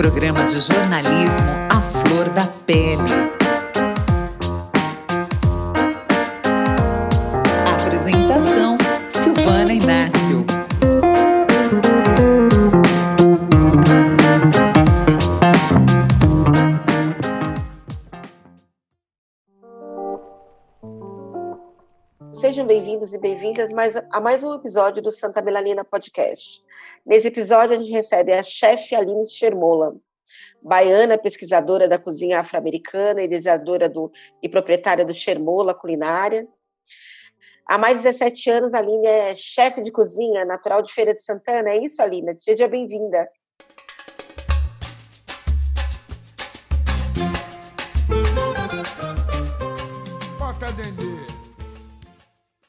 programa de jornalismo à flor da pele. Bem-vindas a mais um episódio do Santa Melanina Podcast. Nesse episódio, a gente recebe a chefe Aline Schermola, baiana, pesquisadora da cozinha afro-americana, idealizadora do, e proprietária do Schermola Culinária. Há mais de 17 anos, a Aline é chefe de cozinha, natural de Feira de Santana. É isso, Aline? Seja bem-vinda.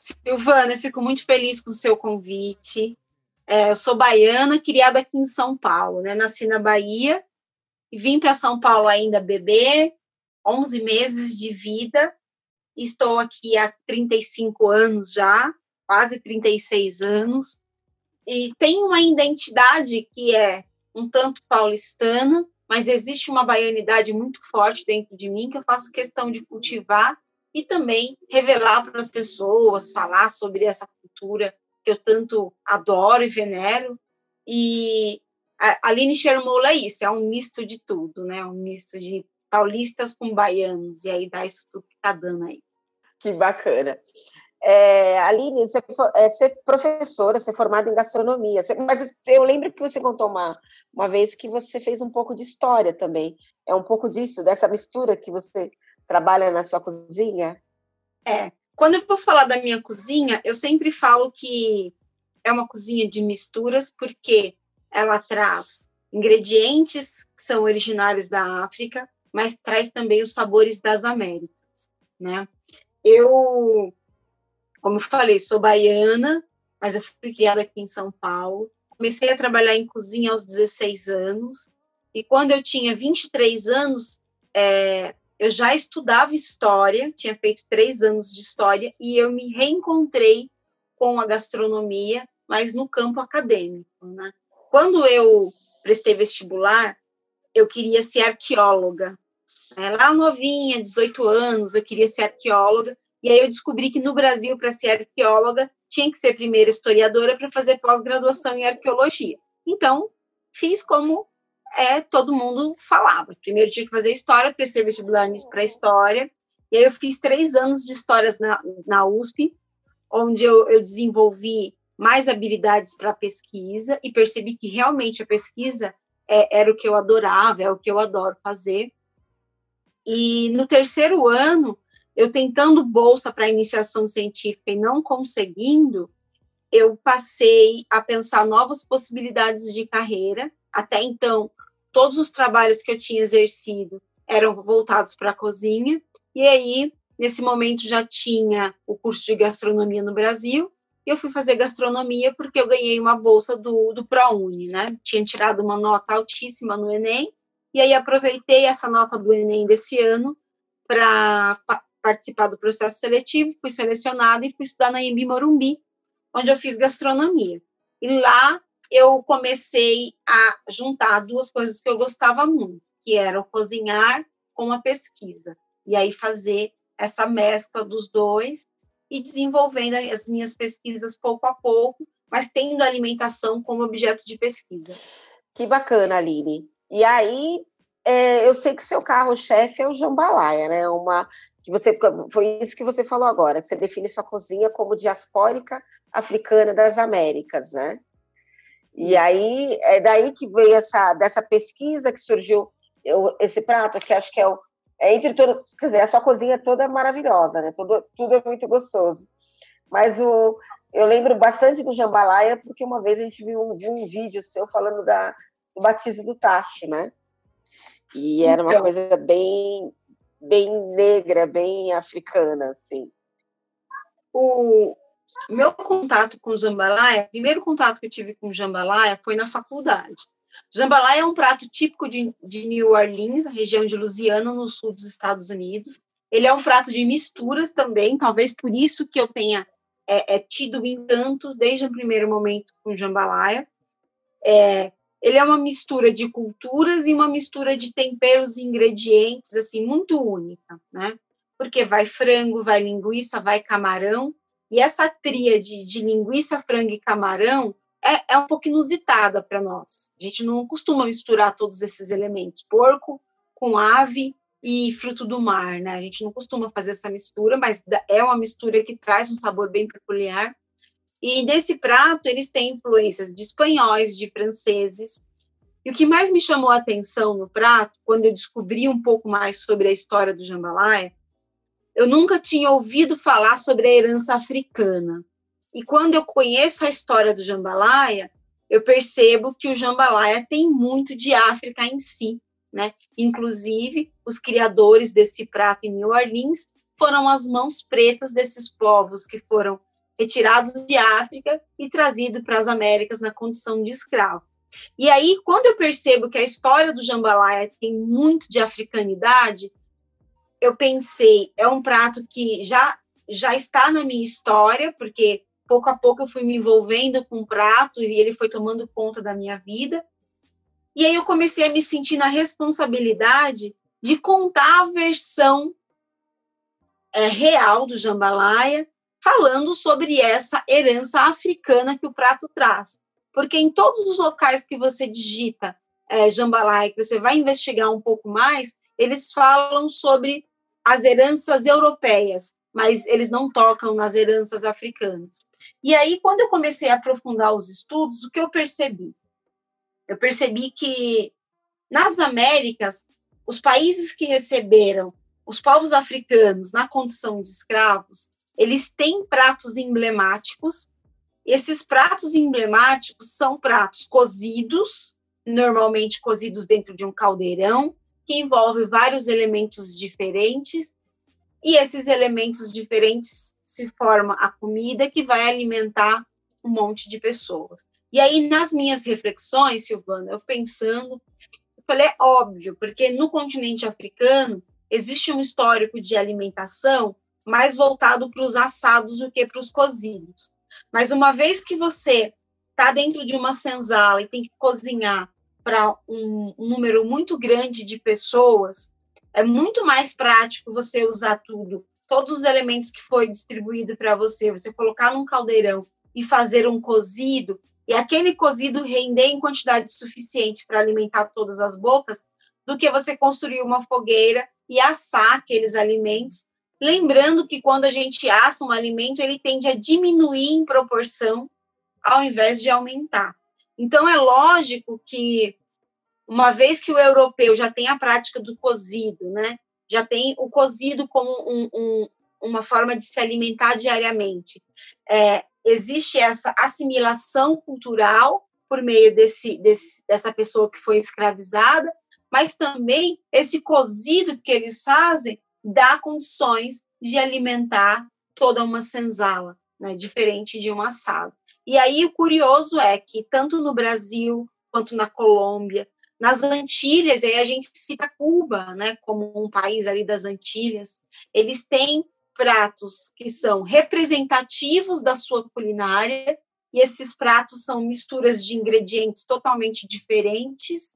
Silvana, eu fico muito feliz com o seu convite. É, eu sou baiana, criada aqui em São Paulo, né? Nasci na Bahia e vim para São Paulo ainda bebê, 11 meses de vida. Estou aqui há 35 anos já, quase 36 anos. E tenho uma identidade que é um tanto paulistana, mas existe uma baianidade muito forte dentro de mim que eu faço questão de cultivar e também revelar para as pessoas, falar sobre essa cultura que eu tanto adoro e venero. E a Aline Shermola é isso, é um misto de tudo, né? Um misto de paulistas com baianos, e aí dá isso tudo que está dando aí. Que bacana. É, Aline, você, é, você é professora, você é formada em gastronomia, você, mas eu lembro que você contou uma, uma vez que você fez um pouco de história também. É um pouco disso, dessa mistura que você trabalha na sua cozinha? É, quando eu vou falar da minha cozinha, eu sempre falo que é uma cozinha de misturas, porque ela traz ingredientes que são originários da África, mas traz também os sabores das Américas, né? Eu, como eu falei, sou baiana, mas eu fui criada aqui em São Paulo. Comecei a trabalhar em cozinha aos 16 anos, e quando eu tinha 23 anos, é, eu já estudava história, tinha feito três anos de história, e eu me reencontrei com a gastronomia, mas no campo acadêmico. Né? Quando eu prestei vestibular, eu queria ser arqueóloga. Né? Lá novinha, 18 anos, eu queria ser arqueóloga, e aí eu descobri que no Brasil, para ser arqueóloga, tinha que ser primeiro historiadora para fazer pós-graduação em arqueologia. Então, fiz como é todo mundo falava. Primeiro tinha que fazer história, prestei vestibular para história, e aí eu fiz três anos de histórias na, na USP, onde eu, eu desenvolvi mais habilidades para pesquisa e percebi que realmente a pesquisa é, era o que eu adorava, é o que eu adoro fazer. E no terceiro ano, eu tentando bolsa para iniciação científica e não conseguindo, eu passei a pensar novas possibilidades de carreira. Até então, todos os trabalhos que eu tinha exercido eram voltados para a cozinha, e aí, nesse momento, já tinha o curso de gastronomia no Brasil, e eu fui fazer gastronomia porque eu ganhei uma bolsa do, do ProUni, né? Tinha tirado uma nota altíssima no Enem, e aí aproveitei essa nota do Enem desse ano para pa participar do processo seletivo, fui selecionada e fui estudar na Embi Morumbi, onde eu fiz gastronomia. E lá eu comecei a juntar duas coisas que eu gostava muito, que eram cozinhar com a pesquisa. E aí fazer essa mescla dos dois e desenvolvendo as minhas pesquisas pouco a pouco, mas tendo a alimentação como objeto de pesquisa. Que bacana, Aline. E aí, é, eu sei que seu carro-chefe é o jambalaya, né? Uma que você foi isso que você falou agora. Você define sua cozinha como diaspórica africana das Américas, né? E aí é daí que veio essa dessa pesquisa que surgiu eu, esse prato que acho que é o é entre todos, quer dizer, a sua cozinha toda é maravilhosa, né? Tudo, tudo é muito gostoso. Mas o eu lembro bastante do jambalaya porque uma vez a gente viu um, viu um vídeo seu falando da, do batismo do tacho, né? E era uma então, coisa bem bem negra, bem africana, assim. O, meu contato com jambalaya, o primeiro contato que eu tive com jambalaya foi na faculdade. Jambalaya é um prato típico de, de New Orleans, a região de Louisiana, no sul dos Estados Unidos. Ele é um prato de misturas também, talvez por isso que eu tenha é, é, tido um encanto desde o primeiro momento com jambalaya. É, ele é uma mistura de culturas e uma mistura de temperos e ingredientes, assim, muito única, né? Porque vai frango, vai linguiça, vai camarão, e essa tríade de linguiça, frango e camarão é, é um pouco inusitada para nós. A gente não costuma misturar todos esses elementos, porco com ave e fruto do mar, né? A gente não costuma fazer essa mistura, mas é uma mistura que traz um sabor bem peculiar. E desse prato, eles têm influências de espanhóis, de franceses. E o que mais me chamou a atenção no prato, quando eu descobri um pouco mais sobre a história do jambalaya, eu nunca tinha ouvido falar sobre a herança africana. E quando eu conheço a história do jambalaya, eu percebo que o jambalaya tem muito de África em si, né? Inclusive, os criadores desse prato em New Orleans foram as mãos pretas desses povos que foram retirados de África e trazidos para as Américas na condição de escravo. E aí, quando eu percebo que a história do jambalaya tem muito de africanidade, eu pensei, é um prato que já já está na minha história, porque pouco a pouco eu fui me envolvendo com o prato e ele foi tomando conta da minha vida. E aí eu comecei a me sentir na responsabilidade de contar a versão é, real do jambalaya falando sobre essa herança africana que o prato traz. Porque em todos os locais que você digita é, jambalaya, que você vai investigar um pouco mais, eles falam sobre as heranças europeias, mas eles não tocam nas heranças africanas. E aí, quando eu comecei a aprofundar os estudos, o que eu percebi? Eu percebi que nas Américas, os países que receberam os povos africanos na condição de escravos, eles têm pratos emblemáticos. Esses pratos emblemáticos são pratos cozidos, normalmente cozidos dentro de um caldeirão, que envolve vários elementos diferentes, e esses elementos diferentes se forma a comida que vai alimentar um monte de pessoas. E aí, nas minhas reflexões, Silvana, eu pensando, eu falei, é óbvio, porque no continente africano existe um histórico de alimentação mais voltado para os assados do que para os cozidos. Mas uma vez que você está dentro de uma senzala e tem que cozinhar para um, número muito grande de pessoas, é muito mais prático você usar tudo, todos os elementos que foi distribuído para você, você colocar num caldeirão e fazer um cozido, e aquele cozido render em quantidade suficiente para alimentar todas as bocas, do que você construir uma fogueira e assar aqueles alimentos Lembrando que quando a gente assa um alimento, ele tende a diminuir em proporção ao invés de aumentar. Então, é lógico que, uma vez que o europeu já tem a prática do cozido, né, já tem o cozido como um, um, uma forma de se alimentar diariamente, é, existe essa assimilação cultural por meio desse, desse, dessa pessoa que foi escravizada, mas também esse cozido que eles fazem dá condições de alimentar toda uma senzala, né, diferente de um assado. E aí o curioso é que tanto no Brasil quanto na Colômbia, nas Antilhas, aí a gente cita Cuba, né, como um país ali das Antilhas, eles têm pratos que são representativos da sua culinária, e esses pratos são misturas de ingredientes totalmente diferentes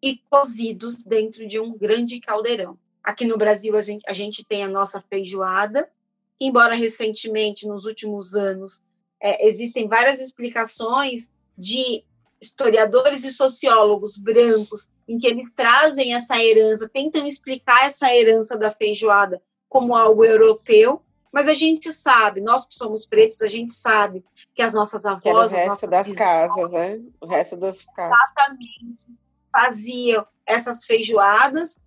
e cozidos dentro de um grande caldeirão. Aqui no Brasil, a gente, a gente tem a nossa feijoada, que, embora recentemente, nos últimos anos, é, existem várias explicações de historiadores e sociólogos brancos em que eles trazem essa herança, tentam explicar essa herança da feijoada como algo europeu, mas a gente sabe, nós que somos pretos, a gente sabe que as nossas avós, o resto das casas, né? O resto das casas. Exatamente. Faziam essas feijoadas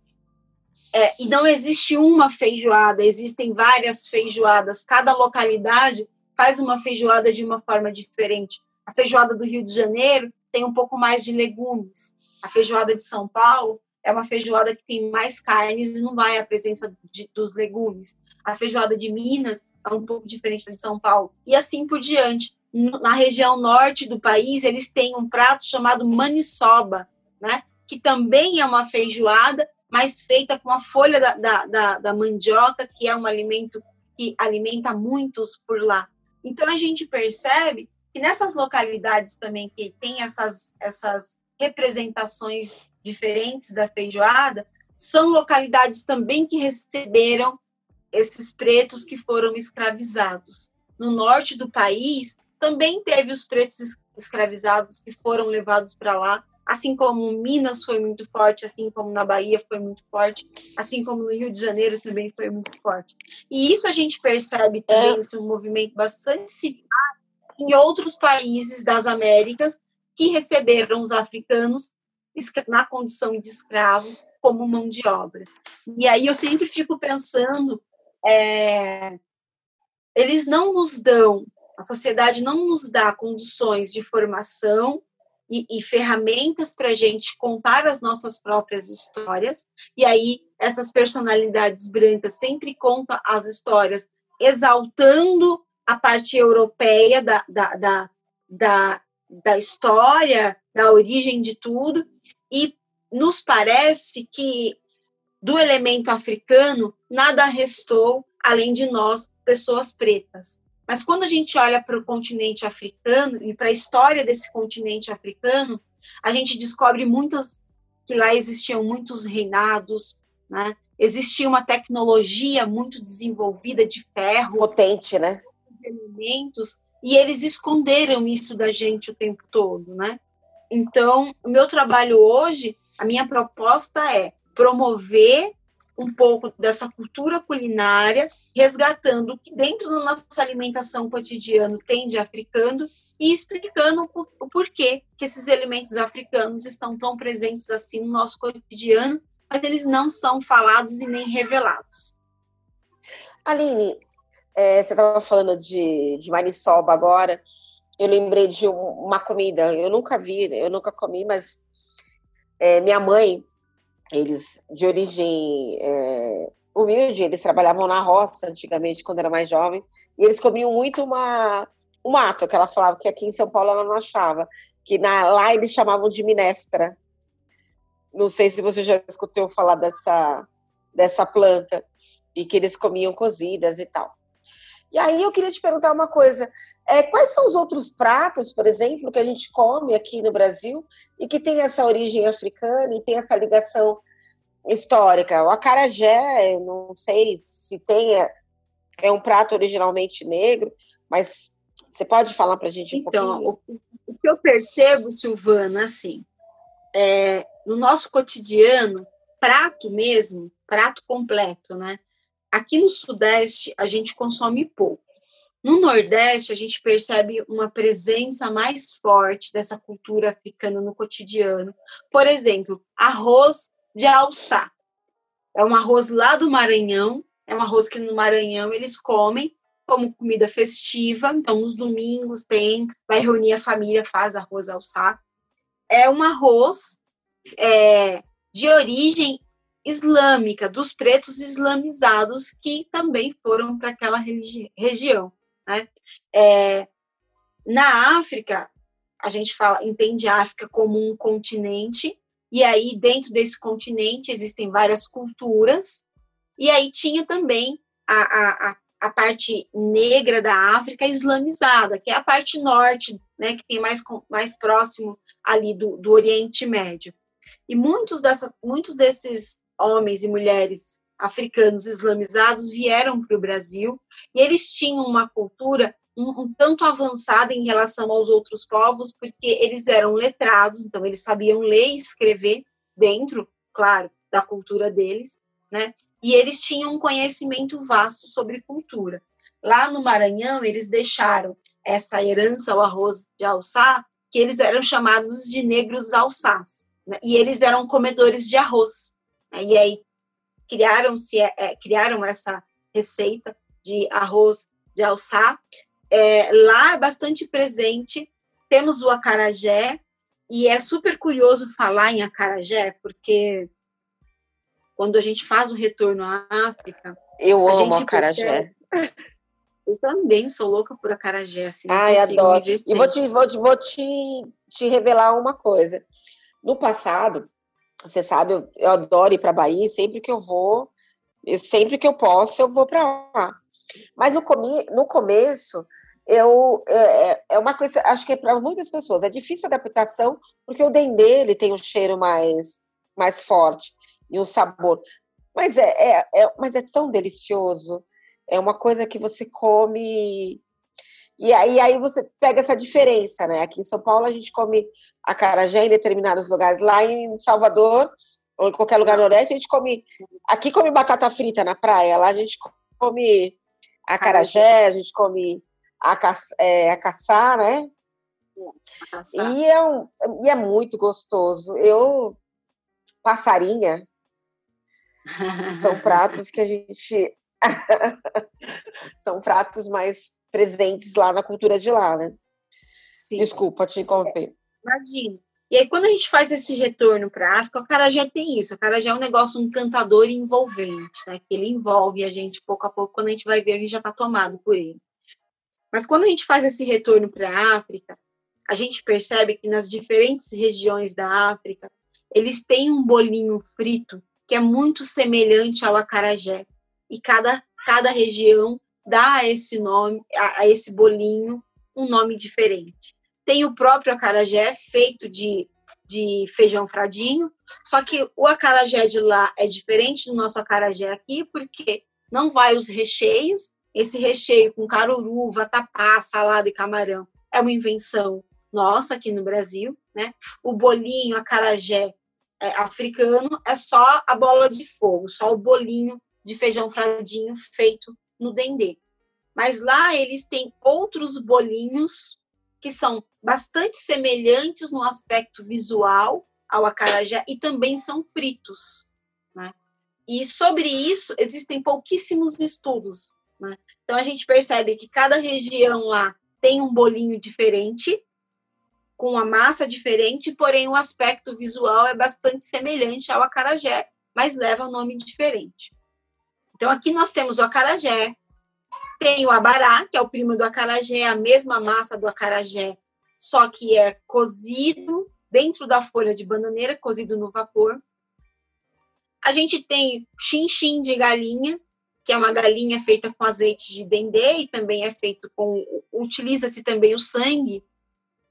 é, e não existe uma feijoada, existem várias feijoadas. Cada localidade faz uma feijoada de uma forma diferente. A feijoada do Rio de Janeiro tem um pouco mais de legumes. A feijoada de São Paulo é uma feijoada que tem mais carnes e não vai a presença de, dos legumes. A feijoada de Minas é um pouco diferente da de São Paulo. E assim por diante. Na região norte do país, eles têm um prato chamado maniçoba, né? que também é uma feijoada, mas feita com a folha da, da, da, da mandioca, que é um alimento que alimenta muitos por lá. Então, a gente percebe que nessas localidades também que tem essas, essas representações diferentes da feijoada, são localidades também que receberam esses pretos que foram escravizados. No norte do país, também teve os pretos escravizados que foram levados para lá, assim como Minas foi muito forte, assim como na Bahia foi muito forte, assim como no Rio de Janeiro também foi muito forte. E isso a gente percebe também, é. esse um movimento bastante similar em outros países das Américas que receberam os africanos na condição de escravo como mão de obra. E aí eu sempre fico pensando, é, eles não nos dão, a sociedade não nos dá condições de formação e, e ferramentas para a gente contar as nossas próprias histórias, e aí essas personalidades brancas sempre contam as histórias exaltando a parte europeia da, da, da, da, da história, da origem de tudo, e nos parece que do elemento africano nada restou além de nós, pessoas pretas. Mas quando a gente olha para o continente africano e para a história desse continente africano, a gente descobre muitas que lá existiam muitos reinados, né? Existia uma tecnologia muito desenvolvida de ferro, potente, né? Elementos e eles esconderam isso da gente o tempo todo, né? Então, o meu trabalho hoje, a minha proposta é promover um pouco dessa cultura culinária, resgatando o que dentro da nossa alimentação cotidiana tem de africano e explicando o porquê que esses elementos africanos estão tão presentes assim no nosso cotidiano, mas eles não são falados e nem revelados. Aline, é, você estava falando de, de maniçoba agora, eu lembrei de uma comida, eu nunca vi, eu nunca comi, mas é, minha mãe eles de origem é, humilde, eles trabalhavam na roça antigamente, quando era mais jovem, e eles comiam muito uma, um mato, que ela falava que aqui em São Paulo ela não achava, que na, lá eles chamavam de minestra. Não sei se você já escutou falar dessa, dessa planta, e que eles comiam cozidas e tal. E aí eu queria te perguntar uma coisa: é, quais são os outros pratos, por exemplo, que a gente come aqui no Brasil e que tem essa origem africana e tem essa ligação histórica? O acarajé, não sei se tem, é, é um prato originalmente negro, mas você pode falar para a gente um então, pouquinho? Então, o, o, que eu percebo, Silvana, assim, é, no nosso cotidiano, prato mesmo, prato completo, né? Aqui no Sudeste, a gente consome pouco. No Nordeste, a gente percebe uma presença mais forte dessa cultura africana no cotidiano. Por exemplo, arroz de alçá. É um arroz lá do Maranhão, é um arroz que no Maranhão eles comem como comida festiva. Então, nos domingos tem, vai reunir a família, faz arroz alçá. É um arroz é, de origem islâmica, dos pretos islamizados que também foram para aquela região. Né? É, na África, a gente fala, entende a África como um continente, e aí dentro desse continente existem várias culturas, e aí tinha também a, a, a parte negra da África islamizada, que é a parte norte, né, que tem mais, mais próximo ali do, do Oriente Médio. E muitos, dessa, muitos desses homens e mulheres africanos islamizados vieram para o Brasil e eles tinham uma cultura um, um, tanto avançada em relação aos outros povos, porque eles eram letrados, então eles sabiam ler e escrever dentro, claro, da cultura deles, né? E eles tinham um conhecimento vasto sobre cultura. Lá no Maranhão, eles deixaram essa herança ao arroz de alçá, que eles eram chamados de negros alçás, né? e eles eram comedores de arroz. Né? E aí criaram-se é, é, criaram essa receita de arroz de alçá. É, lá é bastante presente. Temos o acarajé e é super curioso falar em acarajé porque quando a gente faz o retorno à África, eu amo acarajé. Percebe, eu também sou louca por acarajé, assim. Ai, adoro. E vou te, vou, vou te, te revelar uma coisa. No passado, você sabe, eu, eu adoro ir para Bahia, sempre que eu vou, sempre que eu posso, eu vou para lá. Mas no, comi, no começo, eu é, é, é uma coisa, acho que é para muitas pessoas é difícil a adaptação, porque o dendê ele tem um cheiro mais mais forte e um sabor, mas é, é, é mas é tão delicioso, é uma coisa que você come e aí, aí você pega essa diferença, né? Aqui em São Paulo a gente come acarajé em determinados lugares, lá em Salvador ou em qualquer lugar no Nordeste a gente come, aqui come batata frita na praia, lá a gente come acarajé, a gente come a, é, né? E é, um, e é muito gostoso. Eu, passarinha, são pratos que a gente. são pratos mais presentes lá na cultura de lá, né? Sim. Desculpa te interromper. Imagina. E aí, quando a gente faz esse retorno para a África, o Carajé tem isso. O Carajé é um negócio encantador e envolvente, né? Que ele envolve a gente pouco a pouco. Quando a gente vai ver, a gente já está tomado por ele. Mas quando a gente faz esse retorno para a África, a gente percebe que nas diferentes regiões da África, eles têm um bolinho frito que é muito semelhante ao acarajé. E cada, cada região dá a esse nome, a, a esse bolinho, um nome diferente. Tem o próprio acarajé feito de, de feijão fradinho, só que o acarajé de lá é diferente do nosso acarajé aqui, porque não vai os recheios, esse recheio com caruru, vatapá, salada e camarão é uma invenção nossa aqui no Brasil, né? O bolinho, acarajé é, africano é só a bola de fogo, só o bolinho de feijão fradinho feito no dendê. Mas lá eles têm outros bolinhos que são bastante semelhantes no aspecto visual ao acarajé e também são fritos. Né? E sobre isso existem pouquíssimos estudos. Né? Então a gente percebe que cada região lá tem um bolinho diferente, com uma massa diferente, porém o aspecto visual é bastante semelhante ao acarajé, mas leva um nome diferente. Então aqui nós temos o acarajé, tem o abará, que é o primo do acarajé, a mesma massa do acarajé, só que é cozido dentro da folha de bananeira, cozido no vapor. A gente tem chinchim de galinha, que é uma galinha feita com azeite de dendê e também é feito com utiliza-se também o sangue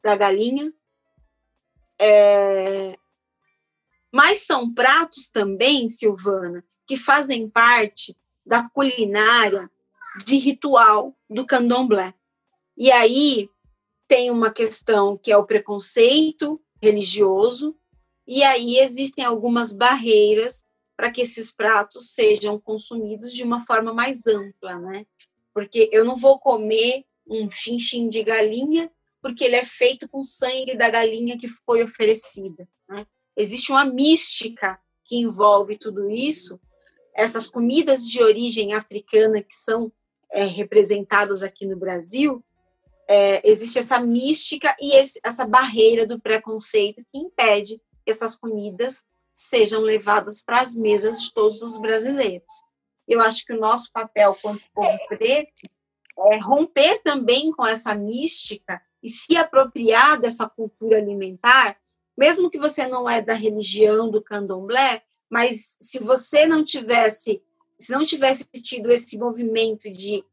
da galinha. É... Mas são pratos também, Silvana, que fazem parte da culinária de ritual do candomblé. E aí tem uma questão que é o preconceito religioso, e aí existem algumas barreiras para que esses pratos sejam consumidos de uma forma mais ampla, né? Porque eu não vou comer um chinchim de galinha porque ele é feito com sangue da galinha que foi oferecida, né? Existe uma mística que envolve tudo isso. Essas comidas de origem africana que são é, representadas aqui no Brasil, é, existe essa mística e esse, essa barreira do preconceito que impede que essas comidas sejam levadas para as mesas de todos os brasileiros. Eu acho que o nosso papel como povo preto é romper também com essa mística e se apropriar dessa cultura alimentar, mesmo que você não é da religião do candomblé, mas se você não tivesse se não tivesse tido esse movimento de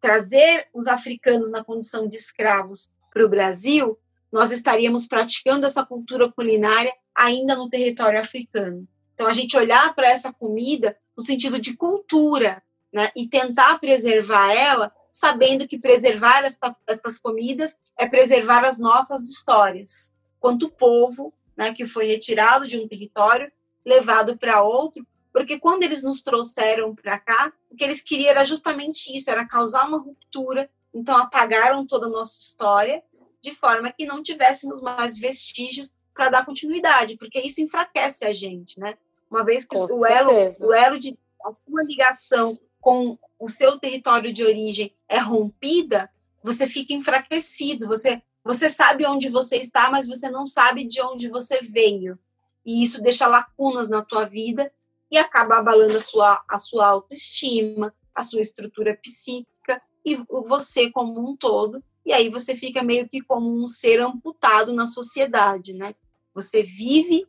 trazer os africanos na condição de escravos para o Brasil, nós estaríamos praticando essa cultura culinária ainda no território africano. Então, a gente olhar para essa comida no sentido de cultura, né, e tentar preservar ela, sabendo que preservar esta, estas comidas é preservar as nossas histórias, quanto povo né, que foi retirado de um território, levado para outro, porque quando eles nos trouxeram para cá, o que eles queriam era justamente isso, era causar uma ruptura. Então apagaram toda a nossa história de forma que não tivéssemos mais vestígios para dar continuidade, porque isso enfraquece a gente, né? Uma vez que o elo, o elo de a sua ligação com o seu território de origem é rompida, você fica enfraquecido, você você sabe onde você está, mas você não sabe de onde você veio. E isso deixa lacunas na tua vida e acaba abalando a sua, a sua autoestima, a sua estrutura psíquica e você como um todo. E aí você fica meio que como um ser amputado na sociedade, né? Você vive,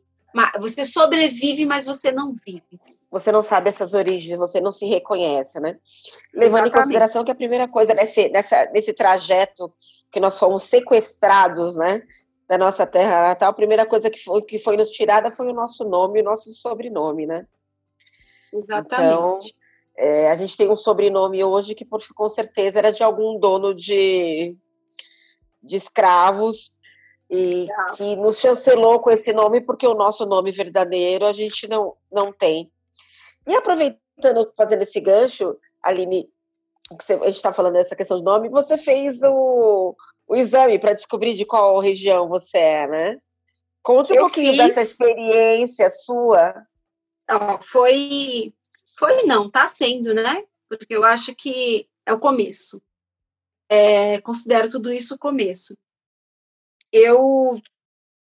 você sobrevive, mas você não vive. você não sabe essas origens, você não se reconhece, né? Levando Exatamente. em consideração que a primeira coisa nesse, nessa, nesse trajeto que nós fomos sequestrados, né, da nossa terra natal, a primeira coisa que foi, que foi nos tirada foi o nosso nome, o nosso sobrenome, né? Exatamente. Então, é, a gente tem um sobrenome hoje que, por, com certeza, era de algum dono de, de escravos e que nos chancelou com esse nome, porque o nosso nome verdadeiro a gente não, não tem. E aproveitando, fazendo esse gancho, Aline, você, a gente está falando dessa questão do nome, você fez o, o exame para descobrir de qual região você é, né? Conte um eu pouquinho fiz... dessa experiência sua. Foi, foi não, está sendo, né? Porque eu acho que é o começo. É, considero tudo isso o começo. Eu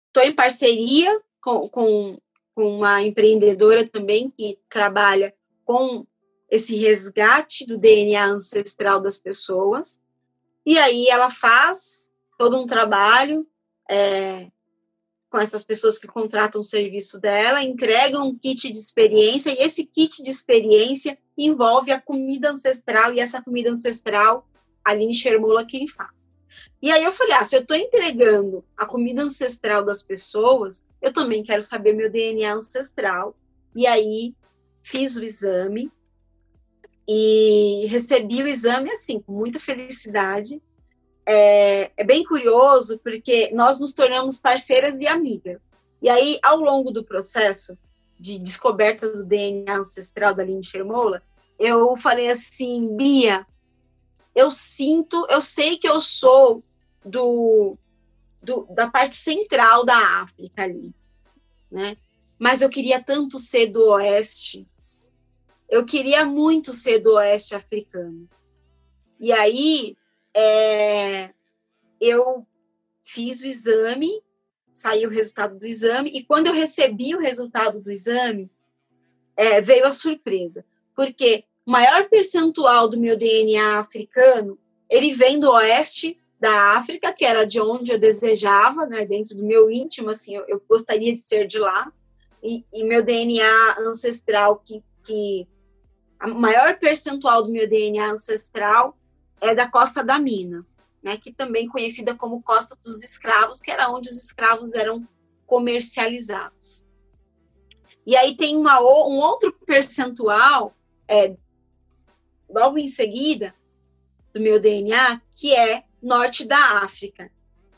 estou em parceria com, com com uma empreendedora também que trabalha com esse resgate do DNA ancestral das pessoas. E aí ela faz todo um trabalho é, com essas pessoas que contratam o serviço dela, entregam um kit de experiência, e esse kit de experiência envolve a comida ancestral, e essa comida ancestral, a Aline Shermola quem faz. E aí eu falei, ah, se eu estou entregando a comida ancestral das pessoas, eu também quero saber meu DNA ancestral. E aí fiz o exame e recebi o exame assim, com muita felicidade. É, é bem curioso porque nós nos tornamos parceiras e amigas. E aí, ao longo do processo de descoberta do DNA ancestral da Aline Shermola, eu falei assim, Bia, eu sinto, eu sei que eu sou do, do, da parte central da África ali, né? Mas eu queria tanto ser do oeste, eu queria muito ser do oeste africano. E aí é, eu fiz o exame, saiu o resultado do exame, e quando eu recebi o resultado do exame, é, veio a surpresa, porque o maior percentual do meu DNA africano ele vem do oeste da África, que era de onde eu desejava, né, dentro do meu íntimo, assim, eu, eu gostaria de ser de lá, e, e, meu DNA ancestral, que, que a maior percentual do meu DNA ancestral é da Costa da Mina, né, que também conhecida como Costa dos Escravos, que era onde os escravos eram comercializados. E aí tem uma, um outro percentual, é, logo em seguida, do meu DNA, que é norte da África.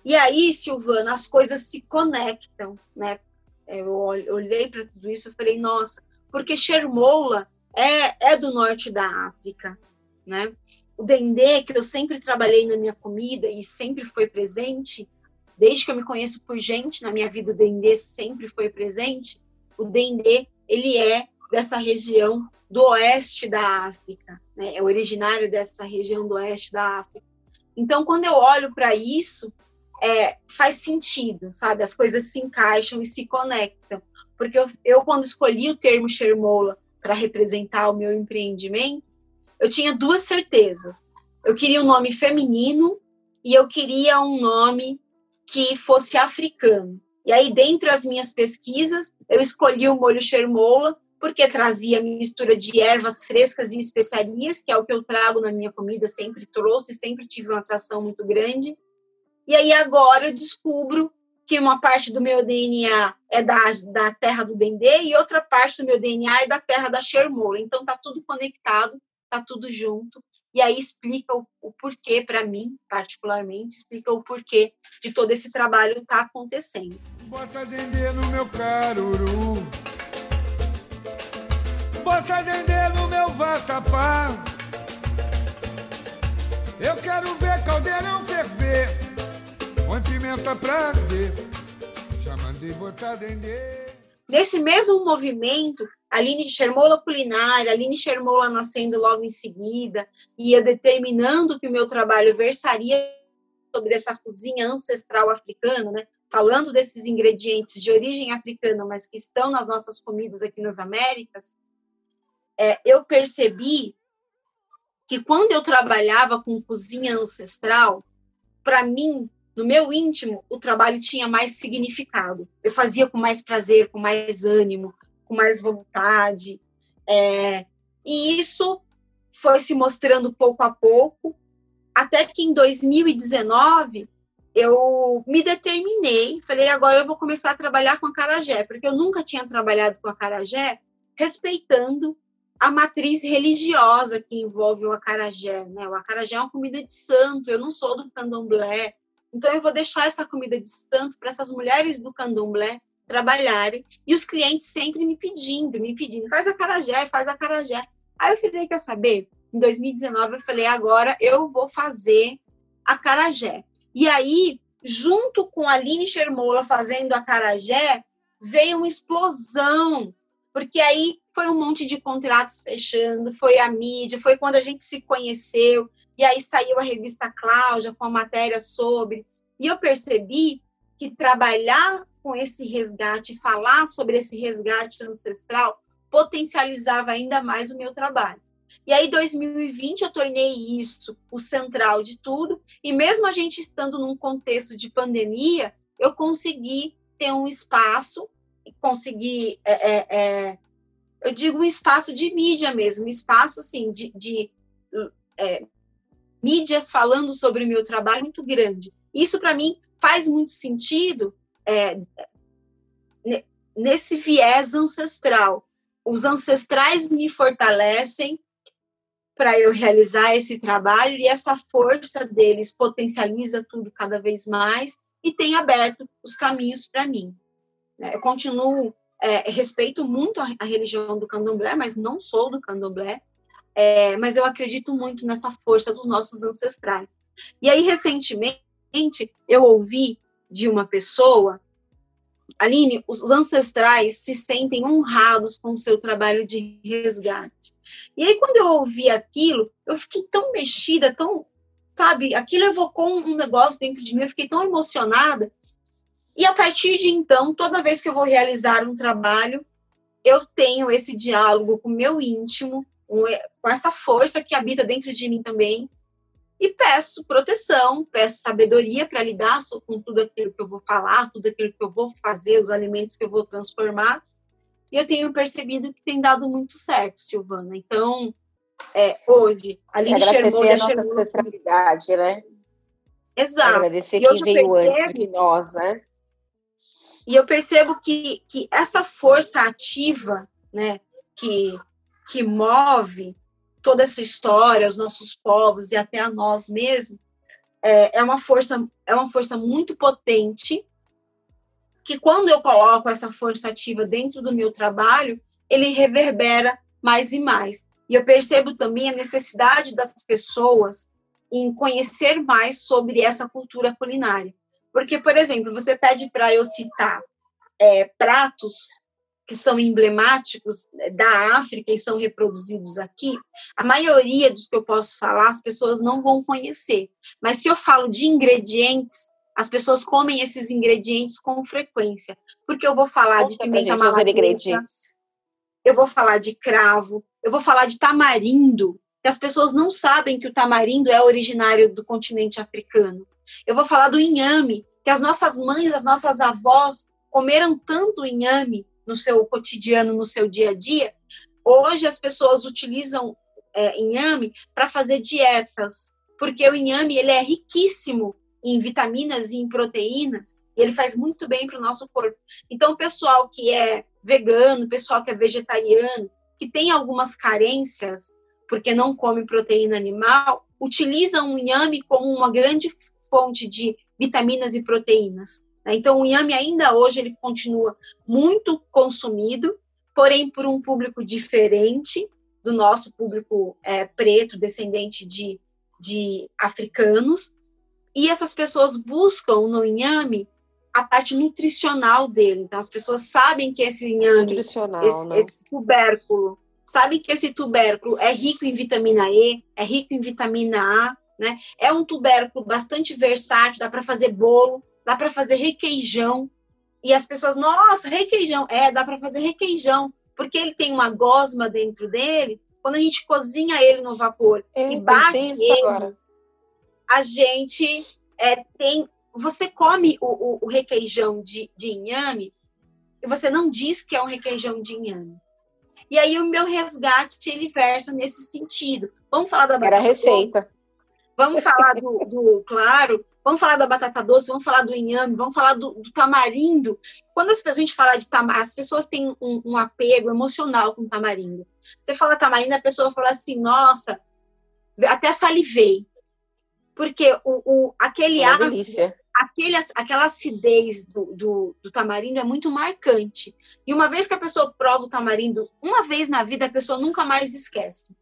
E aí, Silvana, as coisas se conectam, né? Eu olhei para tudo isso e falei, nossa, porque Shermola é, é do norte da África, né? O dendê, que eu sempre trabalhei na minha comida e sempre foi presente, desde que eu me conheço por gente, na minha vida o dendê sempre foi presente, o dendê, ele é dessa região do oeste da África, né? é originário dessa região do oeste da África. Então, quando eu olho para isso, é, faz sentido, sabe? As coisas se encaixam e se conectam. Porque eu, eu quando escolhi o termo Shermola para representar o meu empreendimento, eu tinha duas certezas. Eu queria um nome feminino e eu queria um nome que fosse africano. E aí, dentro das minhas pesquisas, eu escolhi o molho Shermola porque trazia mistura de ervas frescas e especiarias, que é o que eu trago na minha comida, sempre trouxe, sempre tive uma atração muito grande. E aí agora eu descubro que uma parte do meu DNA é da, da terra do Dendê e outra parte do meu DNA é da terra da Xermola. Então tá tudo conectado, tá tudo junto. E aí explica o, o porquê para mim, particularmente, explica o porquê de todo esse trabalho tá acontecendo. Bota Dendê no meu caruru bota dendê no meu vatapá. Eu quero ver caldeirão ferver, põe pimenta pra arder. Já mandei botar dendê. Nesse mesmo movimento, Aline Shermola Culinária, Aline Shermola nascendo logo em seguida, ia determinando que o meu trabalho versaria sobre essa cozinha ancestral africana, né? falando desses ingredientes de origem africana, mas que estão nas nossas comidas aqui nas Américas, é, eu percebi que quando eu trabalhava com cozinha ancestral, para mim, no meu íntimo, o trabalho tinha mais significado. Eu fazia com mais prazer, com mais ânimo, com mais vontade. É, e isso foi se mostrando pouco a pouco, até que em 2019 eu me determinei, falei, agora eu vou começar a trabalhar com a carajé, porque eu nunca tinha trabalhado com a carajé, respeitando a matriz religiosa que envolve o acarajé, né? O acarajé é uma comida de santo, eu não sou do candomblé, então eu vou deixar essa comida de santo para essas mulheres do candomblé trabalharem, e os clientes sempre me pedindo, me pedindo, faz acarajé, faz acarajé. Aí eu falei, quer saber? Em 2019 eu falei, agora eu vou fazer acarajé. E aí, junto com a Aline Shermola fazendo a Carajé, veio uma explosão, porque aí foi um monte de contratos fechando, foi a mídia, foi quando a gente se conheceu, e aí saiu a revista Cláudia com a matéria sobre. E eu percebi que trabalhar com esse resgate, falar sobre esse resgate ancestral, potencializava ainda mais o meu trabalho. E aí, 2020, eu tornei isso o central de tudo, e mesmo a gente estando num contexto de pandemia, eu consegui ter um espaço, consegui, é, é, é, eu digo um espaço de mídia mesmo, um espaço assim de, de é, mídias falando sobre o meu trabalho muito grande. Isso para mim faz muito sentido é, nesse viés ancestral. Os ancestrais me fortalecem, para eu realizar esse trabalho e essa força deles potencializa tudo cada vez mais e tem aberto os caminhos para mim. Né? Eu continuo, é, respeito muito a, a, religião do candomblé, mas não sou do candomblé, é, mas eu acredito muito nessa força dos nossos ancestrais. E aí, recentemente, eu ouvi de uma pessoa Aline, os ancestrais se sentem honrados com o seu trabalho de resgate. E aí, quando eu ouvi aquilo, eu fiquei tão mexida, tão, sabe, aquilo evocou um negócio dentro de mim, eu fiquei tão emocionada. E a partir de então, toda vez que eu vou realizar um trabalho, eu tenho esse diálogo com o meu íntimo, com essa força que habita dentro de mim também, e peço proteção, peço sabedoria para lidar com tudo aquilo que eu vou falar, tudo aquilo que eu vou fazer, os alimentos que eu vou transformar. E eu tenho percebido que tem dado muito certo, Silvana. Então, é, hoje, a Aline Agradecer a nossa ancestralidade, né? Exato. Agradecer quem veio percebo, antes de nós, né? E eu percebo que, que essa força ativa, né, que, que move toda essa história, os nossos povos e até a nós mesmos, é, é uma força é uma força muito potente que quando eu coloco essa força ativa dentro do meu trabalho, ele reverbera mais e mais. E eu percebo também a necessidade das pessoas em conhecer mais sobre essa cultura culinária. Porque, por exemplo, você pede para eu citar é, pratos que são emblemáticos eh, da África e são reproduzidos aqui, a maioria dos que eu posso falar as pessoas não vão conhecer. Mas se eu falo de ingredientes, as pessoas comem esses ingredientes com frequência, porque eu vou falar Conta de pimenta malagueta, eu vou falar de cravo, eu vou falar de tamarindo, que as pessoas não sabem que o tamarindo é originário do continente africano. Eu vou falar do inhame, que as nossas mães, as nossas avós comeram tanto inhame no seu cotidiano, no seu dia a dia. Hoje as pessoas utilizam é, inhame para fazer dietas, porque o inhame ele é riquíssimo em vitaminas e em proteínas, e ele faz muito bem para o nosso corpo. Então, o pessoal que é vegano, pessoal que é vegetariano, que tem algumas carências, porque não come proteína animal, utilizam o inhame como uma grande fonte de vitaminas e proteínas. Né? Então, o inhame ainda hoje ele continua muito consumido, porém por um público diferente do nosso público é, preto, descendente de, de africanos. E essas pessoas buscam no inhame a parte nutricional dele. Então, as pessoas sabem que esse inhame, esse, né? esse tubérculo, sabem que esse tubérculo é rico em vitamina E, é rico em vitamina A, né? É um tubérculo bastante versátil, dá para fazer bolo, dá para fazer requeijão. E as pessoas, nossa, requeijão. É, dá para fazer requeijão, porque ele tem uma gosma dentro dele. Quando a gente cozinha ele no vapor Eu e bate ele, agora. a gente é, tem. Você come o, o, o requeijão de, de inhame e você não diz que é um requeijão de inhame. E aí o meu resgate ele versa nesse sentido. Vamos falar da batata Era receita. Doce, vamos falar do, do, claro, vamos falar da batata doce, vamos falar do inhame, vamos falar do, do tamarindo. Quando as pessoas, a gente fala de tamarindo, as pessoas têm um, um apego emocional com tamarindo. Você fala tamarindo, a pessoa fala assim, nossa, até salivei. Porque o, o aquele ácido, aquele, aquela acidez do, do, do, tamarindo é muito marcante. E uma vez que a pessoa prova o tamarindo, uma vez na vida, a pessoa nunca mais esquece.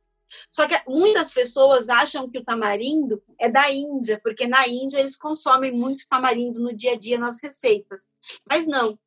Só que muitas pessoas acham que o tamarindo é da Índia, porque na Índia eles consomem muito tamarindo no dia a dia nas receitas. Mas não,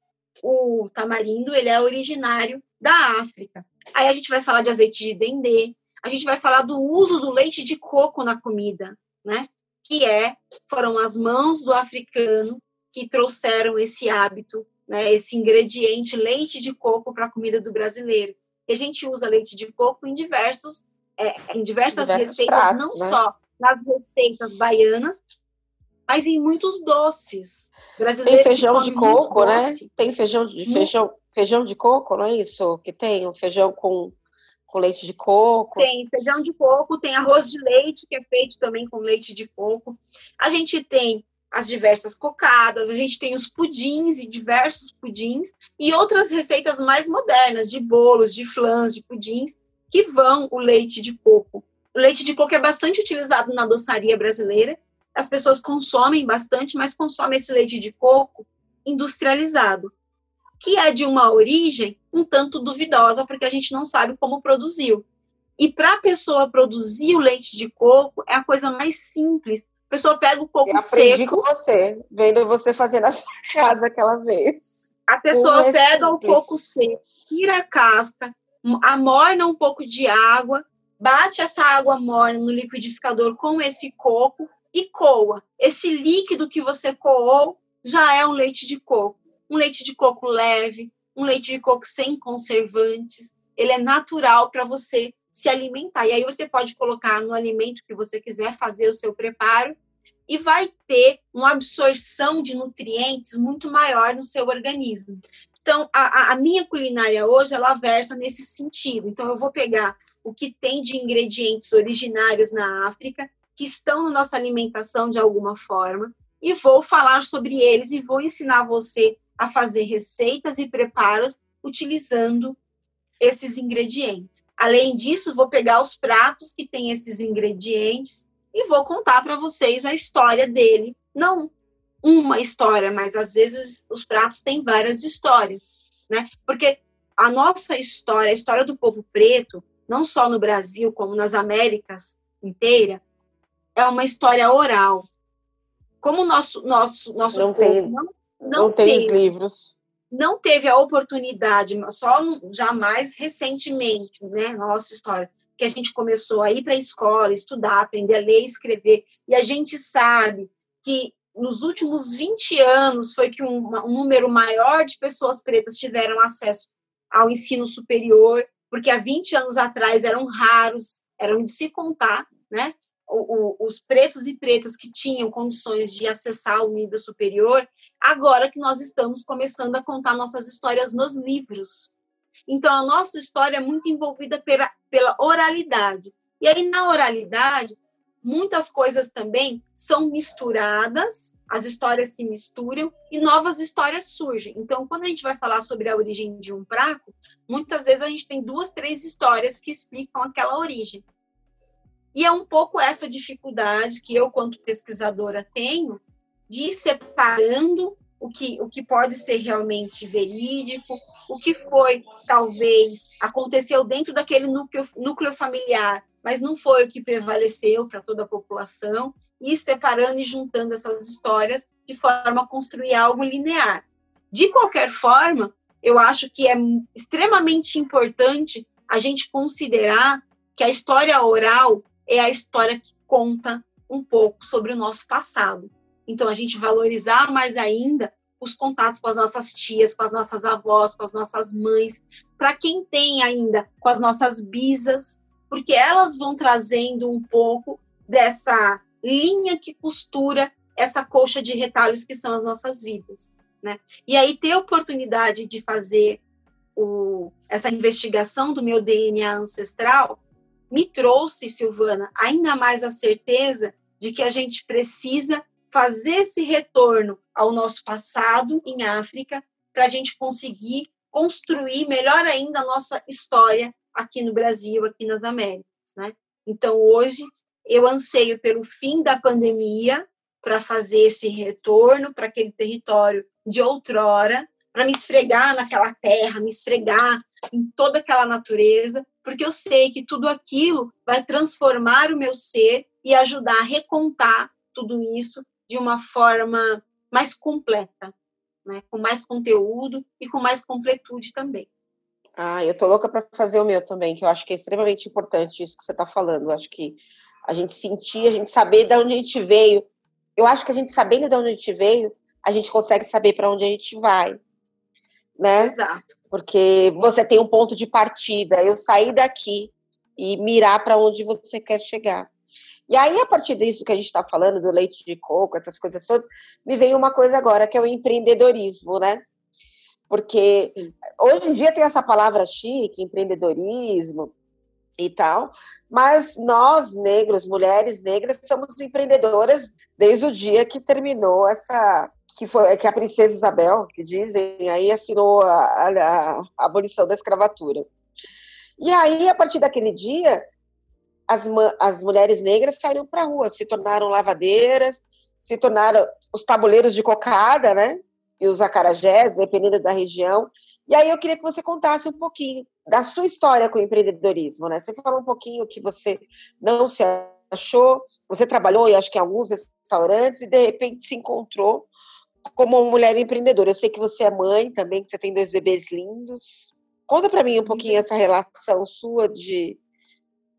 o tamarindo ele é originário da África. Aí a gente vai falar de azeite de dendê, a gente vai falar do uso do leite de coco na comida, né? Que é foram as mãos do africano que trouxeram esse hábito, né? Esse ingrediente leite de coco para a comida do brasileiro. E a gente usa leite de coco em diversos é, em diversas Diversos receitas, pratos, não né? só nas receitas baianas, mas em muitos doces. Brasileiro tem feijão de coco, né? Tem feijão de feijão, feijão de coco, não é isso? Que tem o feijão com com leite de coco. Tem feijão de coco, tem arroz de leite, que é feito também com leite de coco. A gente tem as diversas cocadas, a gente tem os pudins e diversos pudins, e outras receitas mais modernas, de bolos, de flãs, de pudins, que vão o leite de coco. O leite de coco é bastante utilizado na doçaria brasileira, as pessoas consomem bastante, mas consomem esse leite de coco industrializado que é de uma origem um tanto duvidosa, porque a gente não sabe como produziu. E para a pessoa produzir o leite de coco, é a coisa mais simples. A pessoa pega o coco Eu aprendi seco. com você, vendo você fazer na sua casa aquela vez. A pessoa é pega simples. o coco seco, tira a casca, amorna um pouco de água, bate essa água morna no liquidificador com esse coco e coa. Esse líquido que você coou já é um leite de coco um leite de coco leve, um leite de coco sem conservantes. Ele é natural para você se alimentar. E aí você pode colocar no alimento que você quiser fazer o seu preparo e vai ter uma absorção de nutrientes muito maior no seu organismo. Então, a, a minha culinária hoje, ela versa nesse sentido. Então, eu vou pegar o que tem de ingredientes originários na África, que estão na nossa alimentação de alguma forma, e vou falar sobre eles e vou ensinar você a fazer receitas e preparos utilizando esses ingredientes. Além disso, vou pegar os pratos que têm esses ingredientes e vou contar para vocês a história dele. Não uma história, mas às vezes os pratos têm várias histórias, né? Porque a nossa história, a história do povo preto, não só no Brasil, como nas Américas inteira, é uma história oral. Como o nosso, nosso, nosso não povo tem. não não, não tem teve, os livros. Não teve a oportunidade, só jamais recentemente, né, nossa história, que a gente começou a ir para a escola, estudar, aprender a ler e escrever, e a gente sabe que nos últimos 20 anos foi que um, um número maior de pessoas pretas tiveram acesso ao ensino superior, porque há 20 anos atrás eram raros, eram de se contar, né? o, os pretos e pretas que tinham condições de acessar o nível superior, agora que nós estamos começando a contar nossas histórias nos livros. Então, a nossa história é muito envolvida pela, pela oralidade. E aí, na oralidade, muitas coisas também são misturadas, as histórias se misturam e novas histórias surgem. Então, quando a gente vai falar sobre a origem de um prato, muitas vezes a gente tem duas, três histórias que explicam aquela origem. E é um pouco essa dificuldade que eu, quanto pesquisadora, tenho de ir separando o que, o que pode ser realmente verídico, o que foi, talvez, aconteceu dentro daquele núcleo, núcleo familiar, mas não foi o que prevaleceu para toda a população, e separando e juntando essas histórias de forma a construir algo linear. De qualquer forma, eu acho que é extremamente importante a gente considerar que a história oral é a história que conta um pouco sobre o nosso passado. Então, a gente valorizar mais ainda os contatos com as nossas tias, com as nossas avós, com as nossas mães, para quem tem ainda com as nossas bisas, porque elas vão trazendo um pouco dessa linha que costura essa colcha de retalhos que são as nossas vidas, né? E aí ter a oportunidade de fazer o, essa investigação do meu DNA ancestral me trouxe, Silvana, ainda mais a certeza de que a gente precisa fazer esse retorno ao nosso passado em África para a gente conseguir construir melhor ainda a nossa história aqui no Brasil, aqui nas Américas, né? Então hoje eu anseio pelo fim da pandemia para fazer esse retorno para aquele território de outrora, para me esfregar naquela terra, me esfregar em toda aquela natureza, porque eu sei que tudo aquilo vai transformar o meu ser e ajudar a recontar tudo isso de uma forma mais completa, né? com mais conteúdo e com mais completude também. Ah, eu tô louca para fazer o meu também, que eu acho que é extremamente importante isso que você está falando. Eu acho que a gente sentir, a gente saber de onde a gente veio. Eu acho que a gente sabendo de onde a gente veio, a gente consegue saber para onde a gente vai. Né? Exato. Porque você tem um ponto de partida. Eu sair daqui e mirar para onde você quer chegar. E aí, a partir disso que a gente está falando, do leite de coco, essas coisas todas, me veio uma coisa agora, que é o empreendedorismo, né? Porque Sim. hoje em dia tem essa palavra chique, empreendedorismo, e tal, mas nós, negros, mulheres negras, somos empreendedoras desde o dia que terminou essa que foi que a princesa Isabel, que dizem, aí assinou a, a, a abolição da escravatura. E aí, a partir daquele dia, as, as mulheres negras saíram para a rua, se tornaram lavadeiras, se tornaram os tabuleiros de cocada, né? E os acarajés, dependendo da região. E aí eu queria que você contasse um pouquinho da sua história com o empreendedorismo, né? Você falou um pouquinho que você não se achou, você trabalhou, e acho que em alguns restaurantes, e de repente se encontrou como uma mulher empreendedora. Eu sei que você é mãe também, que você tem dois bebês lindos. Conta para mim um pouquinho essa relação sua de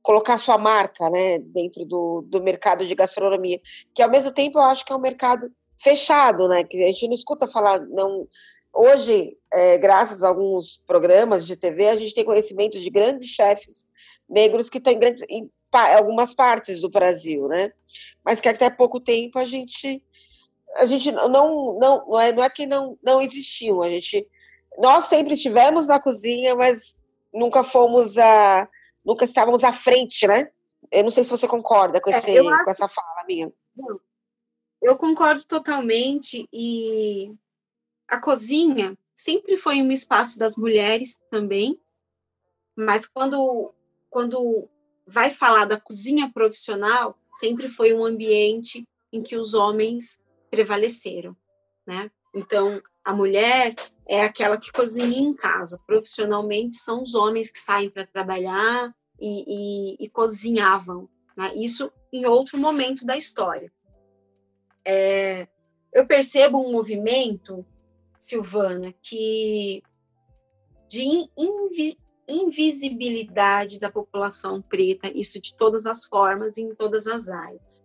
colocar sua marca, né, dentro do, do mercado de gastronomia, que ao mesmo tempo eu acho que é um mercado fechado, né, que a gente não escuta falar, não, Hoje, é, graças a alguns programas de TV, a gente tem conhecimento de grandes chefes negros que estão em, grandes, em algumas partes do Brasil, né? Mas que até pouco tempo a gente a gente não não não é não é que não não existiam a gente nós sempre estivemos na cozinha mas nunca fomos a nunca estávamos à frente né? Eu não sei se você concorda com, é, esse, acho, com essa fala minha eu concordo totalmente e a cozinha sempre foi um espaço das mulheres também, mas quando, quando vai falar da cozinha profissional, sempre foi um ambiente em que os homens prevaleceram, né? Então, a mulher é aquela que cozinha em casa. Profissionalmente, são os homens que saem para trabalhar e, e, e cozinhavam. Né? Isso em outro momento da história. É, eu percebo um movimento Silvana, que de invi invisibilidade da população preta, isso de todas as formas e em todas as áreas.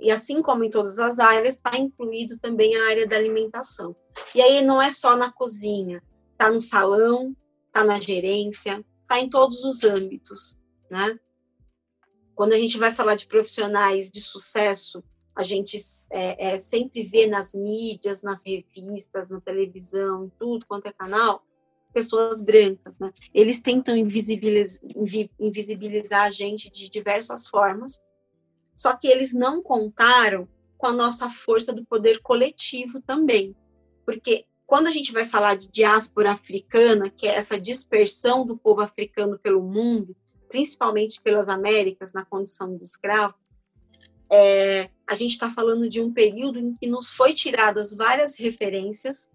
E assim como em todas as áreas, está incluído também a área da alimentação. E aí não é só na cozinha, está no salão, está na gerência, está em todos os âmbitos, né? Quando a gente vai falar de profissionais de sucesso, a gente é, é, sempre vê nas mídias, nas revistas, na televisão, tudo quanto é canal, pessoas brancas, né? Eles tentam invisibilizar a gente de diversas formas, só que eles não contaram com a nossa força do poder coletivo também, porque quando a gente vai falar de diáspora africana, que é essa dispersão do povo africano pelo mundo, principalmente pelas Américas, na condição de escravo, é, a gente está falando de um período em que nos foi tiradas várias referências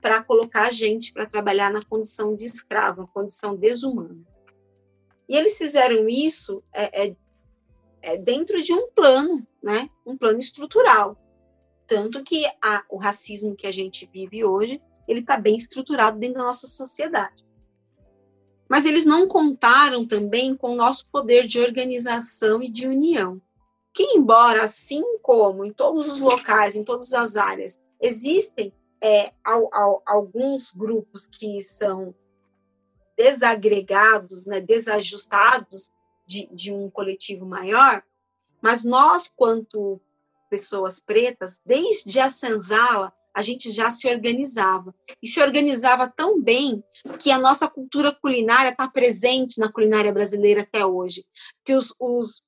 para colocar a gente para trabalhar na condição de escravo, condição desumana. E eles fizeram isso é, é, é dentro de um plano, né? um plano estrutural. Tanto que a, o racismo que a gente vive hoje, ele está bem estruturado dentro da nossa sociedade. Mas eles não contaram também com o nosso poder de organização e de união que, embora assim como em todos os locais, em todas as áreas, existem é, ao, ao, alguns grupos que são desagregados, né, desajustados de, de um coletivo maior, mas nós, quanto pessoas pretas, desde a senzala, a gente já se organizava. E se organizava tão bem que a nossa cultura culinária está presente na culinária brasileira até hoje. Que os, os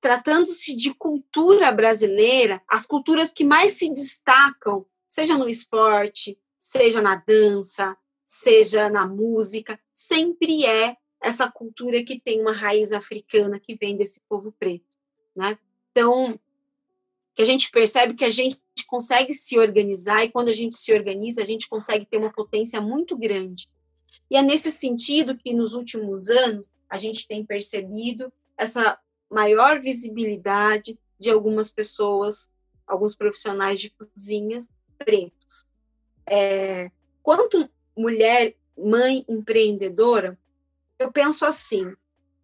tratando-se de cultura brasileira, as culturas que mais se destacam, seja no esporte, seja na dança, seja na música, sempre é essa cultura que tem uma raiz africana que vem desse povo preto, né? Então, que a gente percebe que a gente consegue se organizar e quando a gente se organiza, a gente consegue ter uma potência muito grande. E é nesse sentido que nos últimos anos a gente tem percebido essa maior visibilidade de algumas pessoas, alguns profissionais de cozinhas pretos. É, quanto mulher, mãe empreendedora, eu penso assim: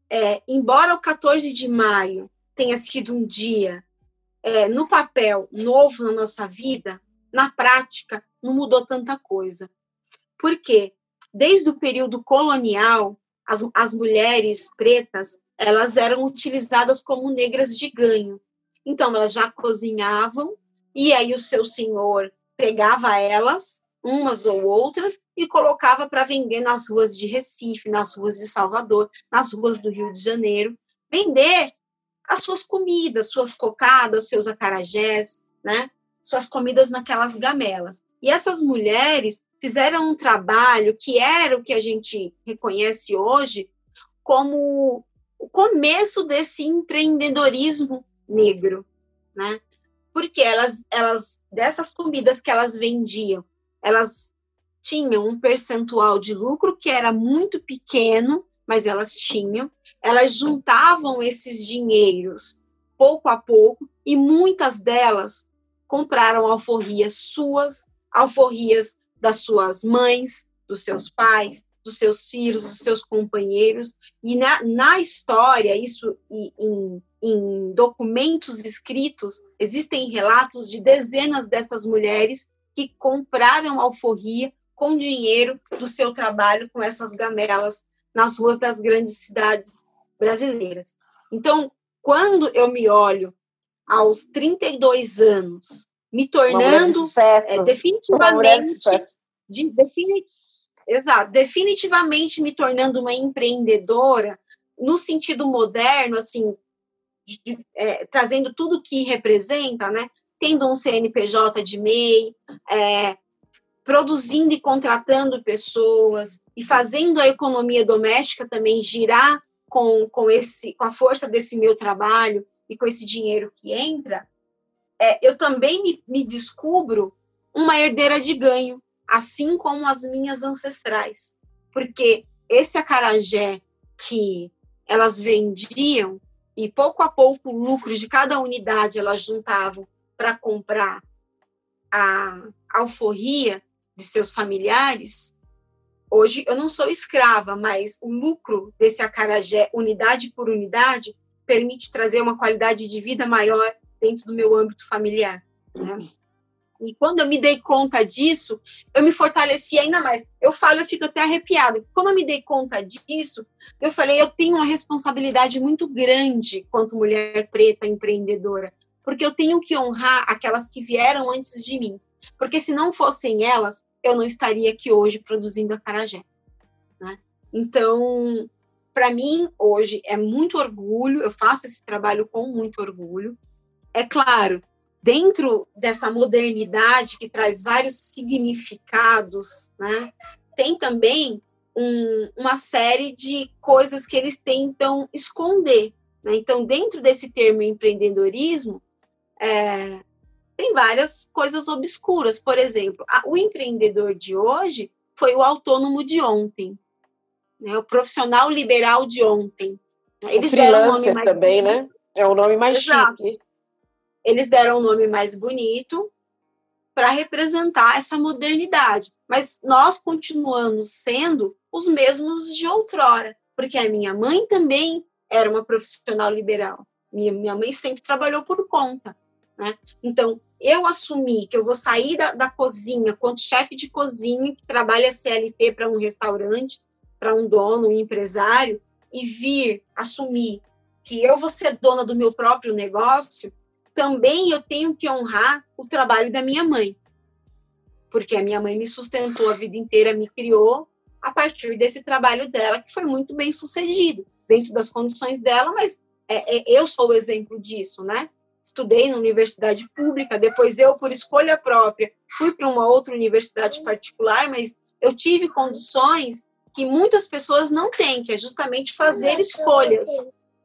é, embora o 14 de maio tenha sido um dia é, no papel novo na nossa vida, na prática não mudou tanta coisa. Por quê? Desde o período colonial, as, as mulheres pretas elas eram utilizadas como negras de ganho. Então, elas já cozinhavam, e aí o seu senhor pegava elas, umas ou outras, e colocava para vender nas ruas de Recife, nas ruas de Salvador, nas ruas do Rio de Janeiro, vender as suas comidas, suas cocadas, seus acarajés, né? Suas comidas naquelas gamelas. E essas mulheres fizeram um trabalho que era o que a gente reconhece hoje como o começo desse empreendedorismo negro, né? Porque elas, elas dessas comidas que elas vendiam, elas tinham um percentual de lucro que era muito pequeno, mas elas tinham. Elas juntavam esses dinheiros pouco a pouco e muitas delas compraram alforrias suas, alforrias das suas mães, dos seus pais, dos seus filhos, dos seus companheiros. E na, na história, isso em, em documentos escritos, existem relatos de dezenas dessas mulheres que compraram alforria com dinheiro do seu trabalho com essas gamelas nas ruas das grandes cidades brasileiras. Então, quando eu me olho aos 32 anos, me tornando é, definitivamente, de, defini, Exato, definitivamente me tornando uma empreendedora no sentido moderno, assim, de, é, trazendo tudo que representa, né? Tendo um CNPJ de MEI, é, produzindo e contratando pessoas e fazendo a economia doméstica também girar com, com, esse, com a força desse meu trabalho e com esse dinheiro que entra, é, eu também me, me descubro uma herdeira de ganho, assim como as minhas ancestrais. Porque esse acarajé que elas vendiam e pouco a pouco o lucro de cada unidade elas juntavam para comprar a alforria de seus familiares. Hoje eu não sou escrava, mas o lucro desse acarajé, unidade por unidade, permite trazer uma qualidade de vida maior dentro do meu âmbito familiar. Né? E quando eu me dei conta disso, eu me fortaleci ainda mais. Eu falo, eu fico até arrepiada. Quando eu me dei conta disso, eu falei, eu tenho uma responsabilidade muito grande quanto mulher preta empreendedora, porque eu tenho que honrar aquelas que vieram antes de mim. Porque se não fossem elas, eu não estaria aqui hoje produzindo a Carajé. Né? Então, para mim, hoje é muito orgulho, eu faço esse trabalho com muito orgulho. É claro, dentro dessa modernidade que traz vários significados, né, tem também um, uma série de coisas que eles tentam esconder. Né? Então, dentro desse termo empreendedorismo, é, tem várias coisas obscuras. Por exemplo, a, o empreendedor de hoje foi o autônomo de ontem, né? o profissional liberal de ontem. Eles o deram um mais também, né? É o nome mais Exato. chique. Eles deram um nome mais bonito para representar essa modernidade, mas nós continuamos sendo os mesmos de outrora, porque a minha mãe também era uma profissional liberal. Minha, minha mãe sempre trabalhou por conta. Né? Então, eu assumi que eu vou sair da, da cozinha quanto chefe de cozinha que trabalha CLT para um restaurante, para um dono, um empresário, e vir assumir que eu vou ser dona do meu próprio negócio, também eu tenho que honrar o trabalho da minha mãe. porque a minha mãe me sustentou a vida inteira, me criou a partir desse trabalho dela, que foi muito bem sucedido, dentro das condições dela, mas é, é, eu sou o exemplo disso, né? Estudei na universidade pública, depois eu, por escolha própria, fui para uma outra universidade particular, mas eu tive condições que muitas pessoas não têm, que é justamente fazer escolhas,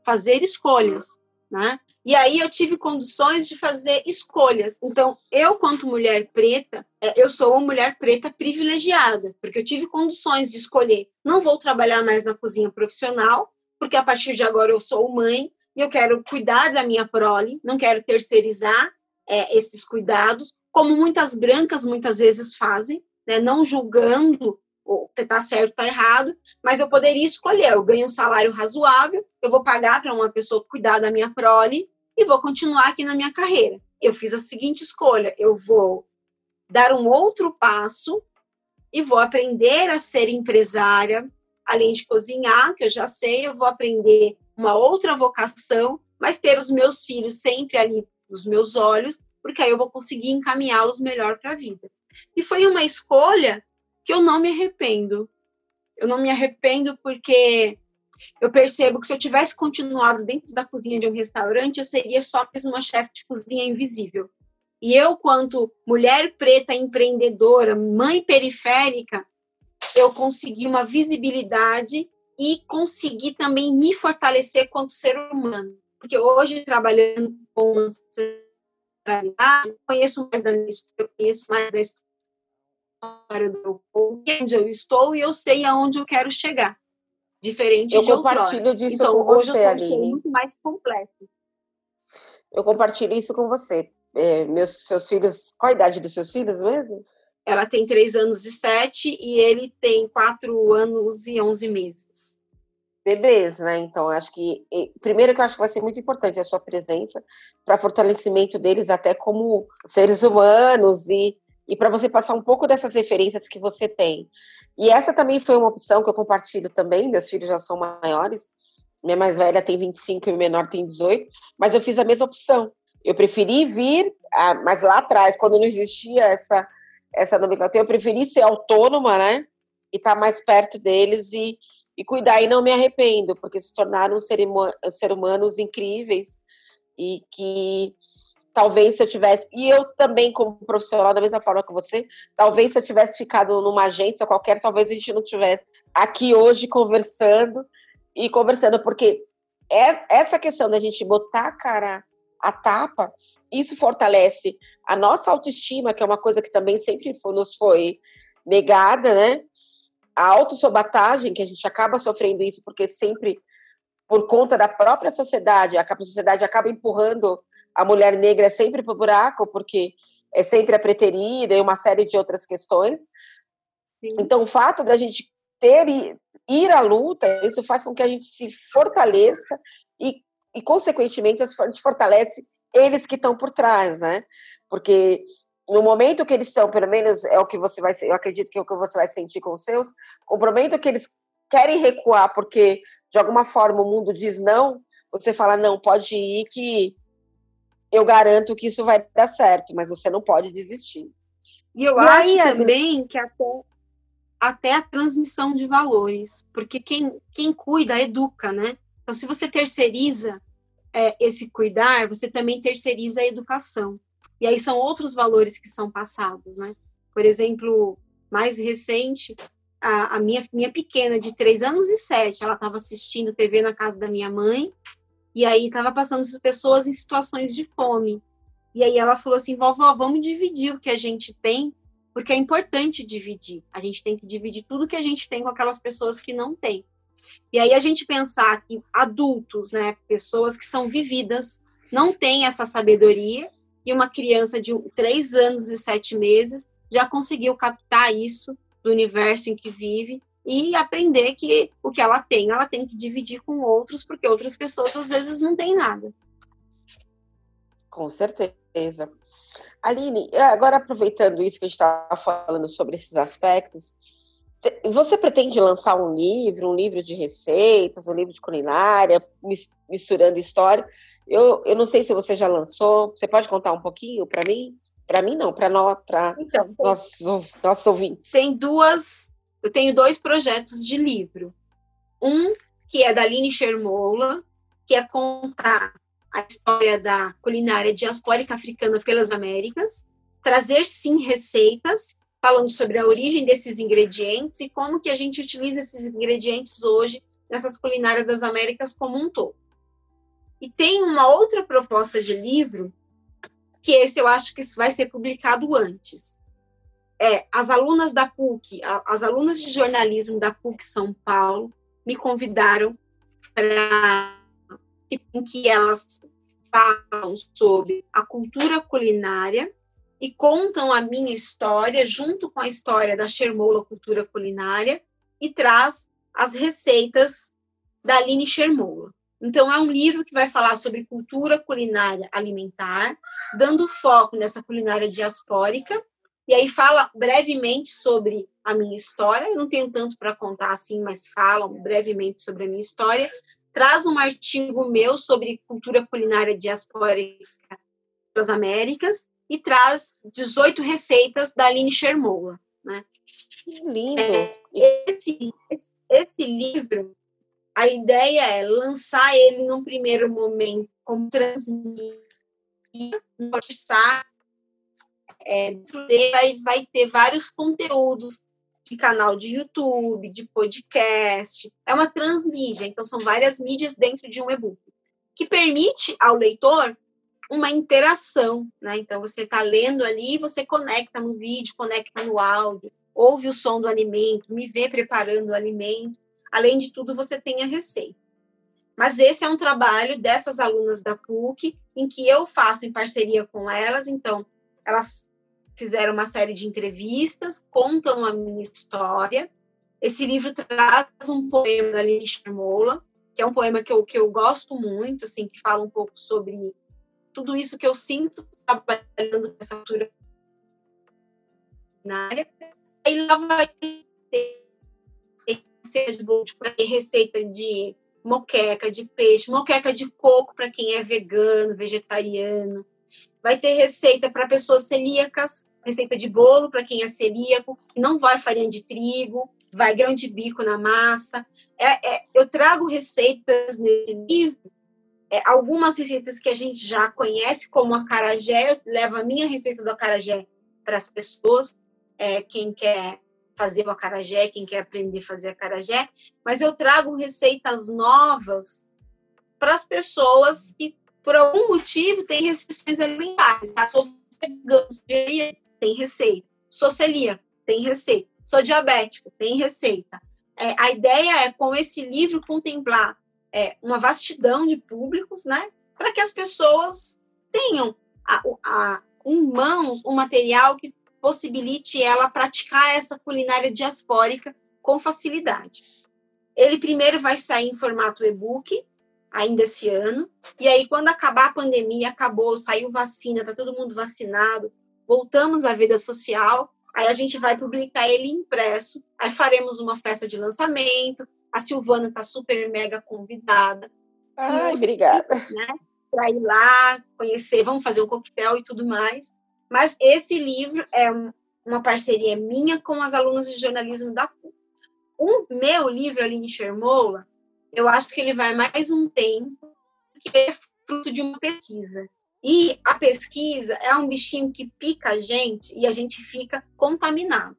fazer escolhas, né? E aí eu tive condições de fazer escolhas. Então, eu, quanto mulher preta, é, eu sou uma mulher preta privilegiada, porque eu tive condições de escolher. Não vou trabalhar mais na cozinha profissional, porque a partir de agora eu sou mãe e eu quero cuidar da minha prole, não quero terceirizar é, esses cuidados, como muitas brancas muitas vezes fazem, né, não julgando está certo, está errado, mas eu poderia escolher. Eu ganho um salário razoável, eu vou pagar para uma pessoa cuidar da minha prole e vou continuar aqui na minha carreira. Eu fiz a seguinte escolha: eu vou dar um outro passo e vou aprender a ser empresária, além de cozinhar, que eu já sei, eu vou aprender uma outra vocação, mas ter os meus filhos sempre ali dos meus olhos, porque aí eu vou conseguir encaminhá-los melhor para a vida. E foi uma escolha que eu não me arrependo. Eu não me arrependo porque eu percebo que se eu tivesse continuado dentro da cozinha de um restaurante, eu seria só mais uma chefe de cozinha invisível. E eu, quanto mulher preta empreendedora, mãe periférica, eu consegui uma visibilidade e consegui também me fortalecer quanto ser humano. Porque hoje, trabalhando com ancestralidade, conheço mais da minha história, conheço mais da história onde eu estou e eu sei aonde eu quero chegar. Diferente eu de compartilho disso então, com hoje você, eu sou um muito mais completo. Eu compartilho isso com você. É, meus seus filhos, qual a idade dos seus filhos mesmo? Ela tem três anos e sete e ele tem quatro anos e onze meses. Bebês, né? Então, acho que primeiro que eu acho que vai ser muito importante a sua presença para fortalecimento deles até como seres humanos e e para você passar um pouco dessas referências que você tem. E essa também foi uma opção que eu compartilho também, meus filhos já são maiores, minha mais velha tem 25 e o menor tem 18, mas eu fiz a mesma opção. Eu preferi vir, a, mas lá atrás, quando não existia essa, essa nomenclatura, eu preferi ser autônoma, né? E estar tá mais perto deles e, e cuidar. E não me arrependo, porque se tornaram ser, ser humanos incríveis e que talvez se eu tivesse, e eu também como profissional da mesma forma que você, talvez se eu tivesse ficado numa agência qualquer, talvez a gente não tivesse aqui hoje conversando e conversando, porque é essa questão da gente botar a cara a tapa, isso fortalece a nossa autoestima, que é uma coisa que também sempre foi, nos foi negada, né? A autossabatagem, que a gente acaba sofrendo isso, porque sempre, por conta da própria sociedade, a sociedade acaba empurrando a mulher negra é sempre para o buraco, porque é sempre a preterida e uma série de outras questões. Sim. Então, o fato da gente ter ir à luta, isso faz com que a gente se fortaleça e, e consequentemente, a gente fortalece eles que estão por trás, né? Porque no momento que eles estão, pelo menos é o que você vai, eu acredito que é o que você vai sentir com os seus, o momento que eles querem recuar porque de alguma forma o mundo diz não, você fala não, pode ir que eu garanto que isso vai dar certo, mas você não pode desistir. E eu e acho aí, também que até, até a transmissão de valores, porque quem, quem cuida educa, né? Então, se você terceiriza é, esse cuidar, você também terceiriza a educação. E aí são outros valores que são passados, né? Por exemplo, mais recente, a, a minha, minha pequena de três anos e sete, ela estava assistindo TV na casa da minha mãe, e aí estava passando pessoas em situações de fome. E aí ela falou assim: vovó, vamos dividir o que a gente tem, porque é importante dividir. A gente tem que dividir tudo que a gente tem com aquelas pessoas que não têm. E aí a gente pensar que adultos, né, pessoas que são vividas, não têm essa sabedoria, e uma criança de três anos e sete meses já conseguiu captar isso do universo em que vive e aprender que o que ela tem, ela tem que dividir com outros, porque outras pessoas às vezes não têm nada. Com certeza. Aline, agora aproveitando isso que a gente estava falando sobre esses aspectos, você pretende lançar um livro, um livro de receitas, um livro de culinária, misturando história? Eu, eu não sei se você já lançou, você pode contar um pouquinho para mim? Para mim não, para nós, para então, nossos, nossos ouvintes. Tem duas, eu tenho dois projetos de livro. Um que é da Aline Shermola, que é contar a história da culinária diaspórica africana pelas Américas, trazer sim receitas falando sobre a origem desses ingredientes e como que a gente utiliza esses ingredientes hoje nessas culinárias das Américas como um todo. E tem uma outra proposta de livro que esse eu acho que vai ser publicado antes. É, as alunas da PUC, as alunas de jornalismo da PUC São Paulo me convidaram para em que elas falam sobre a cultura culinária e contam a minha história junto com a história da Shermola Cultura Culinária e traz as receitas da Aline Shermola. Então, é um livro que vai falar sobre cultura culinária alimentar, dando foco nessa culinária diaspórica, e aí fala brevemente sobre a minha história. Eu não tenho tanto para contar assim, mas falam brevemente sobre a minha história. Traz um artigo meu sobre cultura culinária diaspórica das Américas e traz 18 receitas da Aline Shermola. Né? Que lindo! É, esse, esse, esse livro a ideia é lançar ele num primeiro momento como transmídia, é, vai, vai ter vários conteúdos de canal de YouTube, de podcast, é uma transmídia, então são várias mídias dentro de um e-book, que permite ao leitor uma interação, né? Então você está lendo ali, você conecta no vídeo, conecta no áudio, ouve o som do alimento, me vê preparando o alimento, Além de tudo, você tem a receita. Mas esse é um trabalho dessas alunas da PUC, em que eu faço em parceria com elas. Então, elas fizeram uma série de entrevistas, contam a minha história. Esse livro traz um poema da Lili Charmola, que é um poema que eu, que eu gosto muito, assim, que fala um pouco sobre tudo isso que eu sinto trabalhando nessa cultura na área. Aí lá vai ter receita de moqueca de peixe, moqueca de coco para quem é vegano, vegetariano. Vai ter receita para pessoas celíacas, receita de bolo para quem é celíaco, não vai farinha de trigo, vai grão de bico na massa. É, é, eu trago receitas nesse livro, é, algumas receitas que a gente já conhece, como a carajé, eu levo a minha receita do acarajé para as pessoas, é, quem quer fazer o acarajé, quem quer aprender a fazer acarajé, mas eu trago receitas novas para as pessoas que, por algum motivo, têm restrições alimentares. Tá? Sou tem receita. Sou celíaco, tem receita. Sou diabético, tem receita. É, a ideia é, com esse livro, contemplar é, uma vastidão de públicos, né? Para que as pessoas tenham a, a, em mãos um material que possibilite ela praticar essa culinária diaspórica com facilidade. Ele primeiro vai sair em formato e-book, ainda esse ano, e aí quando acabar a pandemia, acabou, saiu vacina, tá todo mundo vacinado, voltamos à vida social, aí a gente vai publicar ele impresso, aí faremos uma festa de lançamento, a Silvana está super mega convidada. Ai, obrigada. Né, para ir lá, conhecer, vamos fazer um coquetel e tudo mais. Mas esse livro é uma parceria minha com as alunas de jornalismo da PUC. O meu livro, Aline Shermola, eu acho que ele vai mais um tempo, que é fruto de uma pesquisa. E a pesquisa é um bichinho que pica a gente e a gente fica contaminado.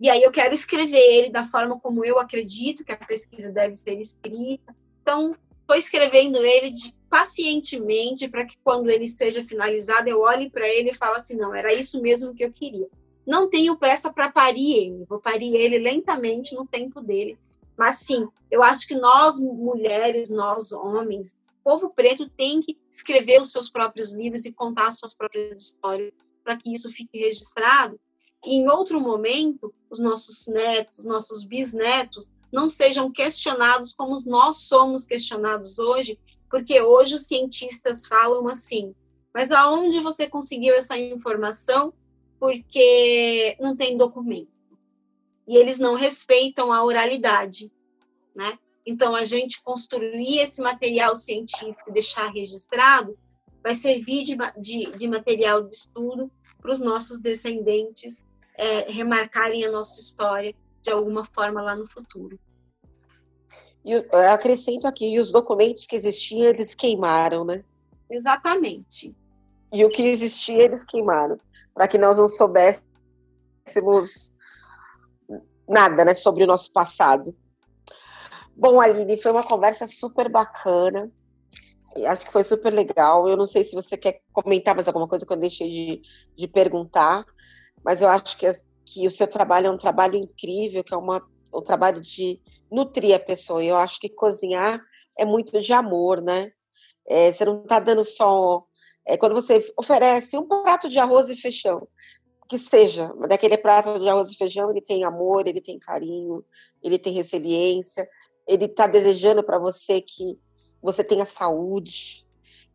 E aí eu quero escrever ele da forma como eu acredito que a pesquisa deve ser escrita. Então, estou escrevendo ele de pacientemente para que quando ele seja finalizado eu olhe para ele e fale assim, não, era isso mesmo que eu queria. Não tenho pressa para parir ele, vou parir ele lentamente no tempo dele. Mas sim, eu acho que nós mulheres, nós homens, povo preto tem que escrever os seus próprios livros e contar as suas próprias histórias para que isso fique registrado. E em outro momento, os nossos netos, nossos bisnetos não sejam questionados como nós somos questionados hoje porque hoje os cientistas falam assim, mas aonde você conseguiu essa informação? Porque não tem documento. E eles não respeitam a oralidade, né? Então, a gente construir esse material científico e deixar registrado vai servir de, de, de material de estudo para os nossos descendentes é, remarcarem a nossa história de alguma forma lá no futuro. E eu acrescento aqui, os documentos que existiam, eles queimaram, né? Exatamente. E o que existia, eles queimaram, para que nós não soubéssemos nada, né, sobre o nosso passado. Bom, Aline, foi uma conversa super bacana. Acho que foi super legal. Eu não sei se você quer comentar mais alguma coisa que eu deixei de, de perguntar, mas eu acho que, que o seu trabalho é um trabalho incrível, que é uma, um trabalho de nutrir a pessoa. Eu acho que cozinhar é muito de amor, né? É, você não está dando só. É, quando você oferece um prato de arroz e feijão, que seja, daquele prato de arroz e feijão, ele tem amor, ele tem carinho, ele tem resiliência, ele está desejando para você que você tenha saúde,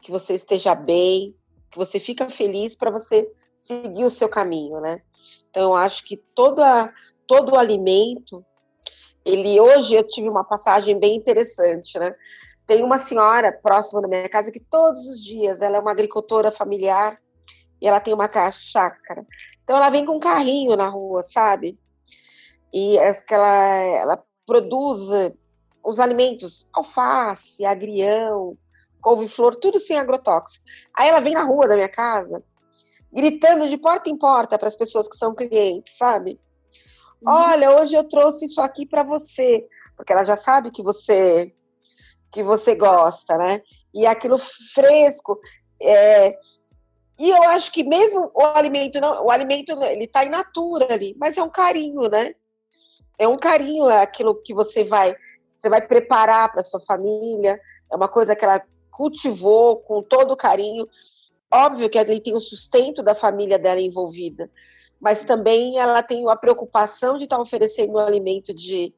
que você esteja bem, que você fica feliz para você seguir o seu caminho, né? Então, eu acho que todo, o alimento, ele hoje eu tive uma passagem bem interessante, né? Tem uma senhora próxima da minha casa que todos os dias, ela é uma agricultora familiar e ela tem uma chácara. Então ela vem com um carrinho na rua, sabe? E ela, ela produz os alimentos, alface, agrião, couve-flor, tudo sem agrotóxico. Aí ela vem na rua da minha casa, gritando de porta em porta para as pessoas que são clientes, sabe? Uhum. Olha, hoje eu trouxe isso aqui para você, porque ela já sabe que você que você gosta, né? E aquilo fresco. É... E eu acho que mesmo o alimento não, o alimento ele está in natura ali, mas é um carinho, né? É um carinho é aquilo que você vai você vai preparar para sua família. É uma coisa que ela cultivou com todo carinho. Óbvio que ali tem o sustento da família dela envolvida, mas também ela tem a preocupação de estar tá oferecendo um alimento de,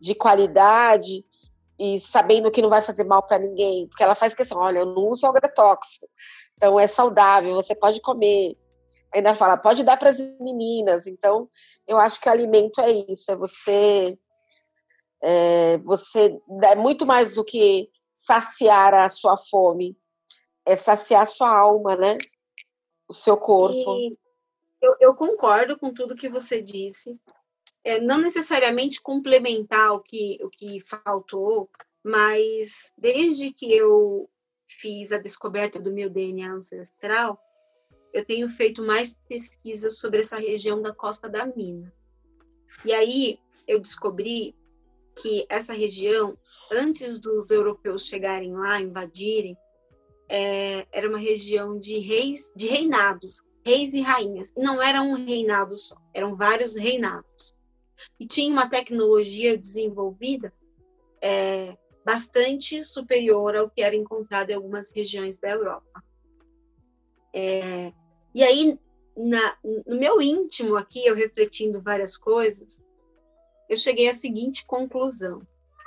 de qualidade e sabendo que não vai fazer mal para ninguém, porque ela faz questão, olha, eu não uso agrotóxico, então é saudável, você pode comer. Ainda fala, pode dar para as meninas. Então, eu acho que o alimento é isso, é você é, você é muito mais do que saciar a sua fome, é saciar a sua alma, né? O seu corpo. Eu, eu, concordo com tudo que você disse. É, não necessariamente complementar o que, o que faltou, mas desde que eu fiz a descoberta do meu DNA ancestral, eu tenho feito mais pesquisas sobre essa região da Costa da Mina. E aí eu descobri que essa região, antes dos europeus chegarem lá, invadirem, é, era uma região de reis, de reinados, reis e rainhas. E não era um reinado só, eram vários reinados. E tinha uma tecnologia desenvolvida é, bastante superior ao que era encontrado em algumas regiões da Europa. É, e aí, na, no meu íntimo aqui, eu refletindo várias coisas, eu cheguei à seguinte conclusão.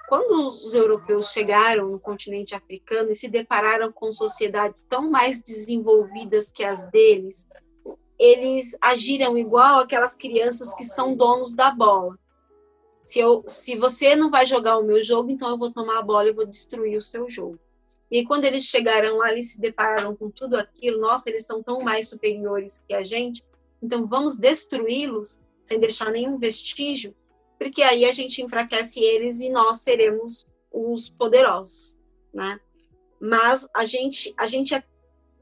Quando os europeus chegaram no continente africano e se depararam com sociedades tão mais desenvolvidas que as deles, eles agiram igual aquelas crianças que são donos da bola. Se, eu, se você não vai jogar o meu jogo, então eu vou tomar a bola e vou destruir o seu jogo. E quando eles chegaram lá, eles se depararam com tudo aquilo. Nossa, eles são tão mais superiores que a gente. Então vamos destruí-los sem deixar nenhum vestígio porque aí a gente enfraquece eles e nós seremos os poderosos, né? Mas a gente, a gente é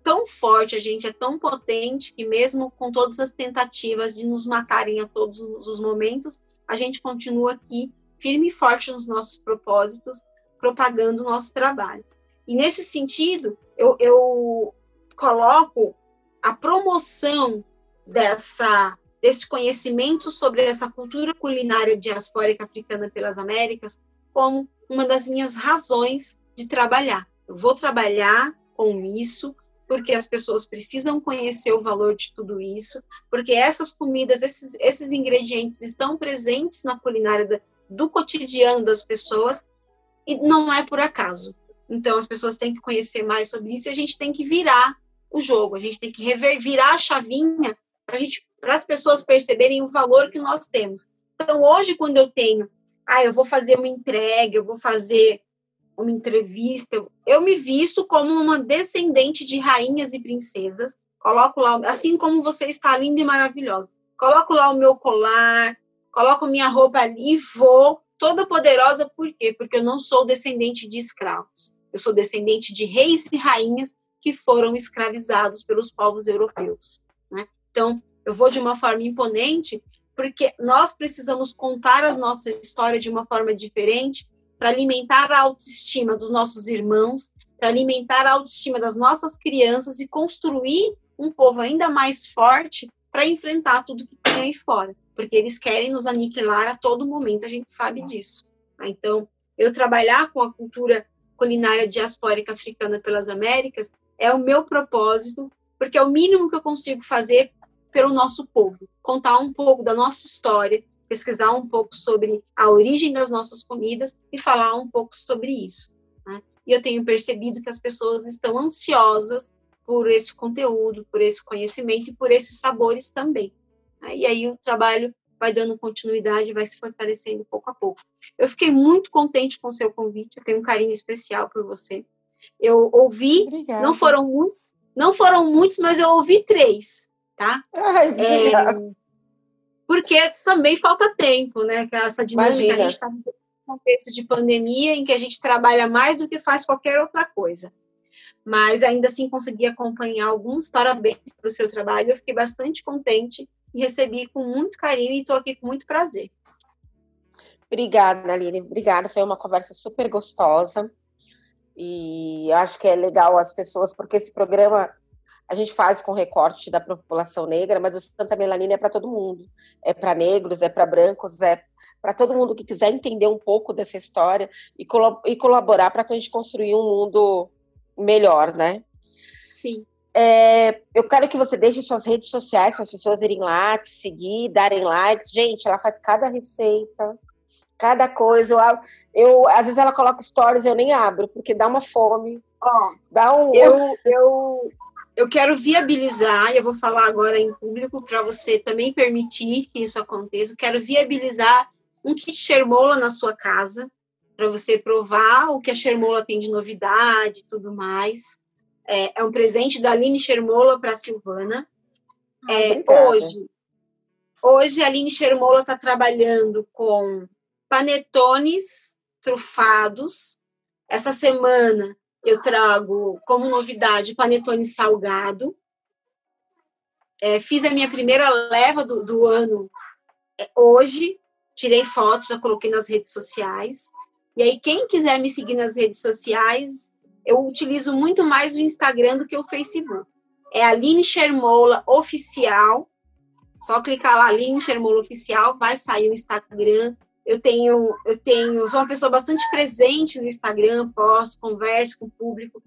tão forte, a gente é tão potente que mesmo com todas as tentativas de nos matarem a todos os momentos, a gente continua aqui firme e forte nos nossos propósitos, propagando o nosso trabalho. E nesse sentido, eu, eu coloco a promoção dessa desse conhecimento sobre essa cultura culinária diaspórica africana pelas Américas como uma das minhas razões de trabalhar. Eu vou trabalhar com isso porque as pessoas precisam conhecer o valor de tudo isso, porque essas comidas, esses, esses ingredientes estão presentes na culinária do cotidiano das pessoas e não é por acaso. Então as pessoas têm que conhecer mais sobre isso e a gente tem que virar o jogo, a gente tem que rever, virar a chavinha para a gente para as pessoas perceberem o valor que nós temos. Então, hoje, quando eu tenho, ah, eu vou fazer uma entrega, eu vou fazer uma entrevista, eu, me visto como uma descendente de rainhas e princesas coloco lá, assim como você está linda e maravilhosa. Coloco lá o meu colar, coloco minha roupa ali e vou toda poderosa, por quê? Porque eu não sou descendente de escravos. Eu sou descendente de reis e rainhas que foram escravizados pelos povos europeus. Né? Então, eu vou de uma forma imponente, porque nós precisamos contar a nossa história de uma forma diferente para alimentar a autoestima dos nossos irmãos, para alimentar a autoestima das nossas crianças e construir um povo ainda mais forte para enfrentar tudo que tem aí fora, porque eles querem nos aniquilar a todo momento, a gente sabe disso. Tá? Então, eu trabalhar com a cultura culinária diaspórica africana pelas Américas é o meu propósito, porque é o mínimo que eu consigo fazer pelo nosso povo, contar um pouco da nossa história, pesquisar um pouco sobre a origem das nossas comidas e falar um pouco sobre isso. Né? E eu tenho percebido que as pessoas estão ansiosas por esse conteúdo, por esse conhecimento e por esses sabores também. Né? E aí o trabalho vai dando continuidade, vai se fortalecendo pouco a pouco. Eu fiquei muito contente com o seu convite, eu tenho um carinho especial por você. Eu ouvi, Obrigada. não foram muitos, não foram muitos, mas eu ouvi três, tá? Ai, é, porque também falta tempo, né? Essa dinâmica Imagina. a gente está no contexto de pandemia em que a gente trabalha mais do que faz qualquer outra coisa. Mas ainda assim consegui acompanhar alguns. Parabéns pelo seu trabalho. Eu fiquei bastante contente e recebi com muito carinho e estou aqui com muito prazer. Obrigada, Aline. Obrigada. Foi uma conversa super gostosa. E acho que é legal as pessoas, porque esse programa a gente faz com recorte da população negra, mas o Santa Melanina é para todo mundo. É para negros, é para brancos, é para todo mundo que quiser entender um pouco dessa história e, e colaborar para que a gente construir um mundo melhor, né? Sim. É, eu quero que você deixe suas redes sociais para as pessoas irem lá, te seguir, darem likes. Gente, ela faz cada receita, cada coisa. Eu, eu às vezes ela coloca stories, eu nem abro, porque dá uma fome. Oh, dá um. Eu, eu, eu quero viabilizar, e eu vou falar agora em público para você também permitir que isso aconteça. Eu quero viabilizar um kit Shermola na sua casa, para você provar o que a Shermola tem de novidade e tudo mais. É, é um presente da Aline Shermola para a Silvana. Ah, é, hoje, hoje a Aline Shermola está trabalhando com panetones trufados. Essa semana eu trago como novidade panetone salgado. É, fiz a minha primeira leva do, do ano é, hoje, tirei fotos, já coloquei nas redes sociais. E aí, quem quiser me seguir nas redes sociais, eu utilizo muito mais o Instagram do que o Facebook. É Aline Shermola Oficial. Só clicar lá, Aline Shermola Oficial, vai sair o Instagram. Eu tenho, eu tenho, sou uma pessoa bastante presente no Instagram, posto, converso com o público.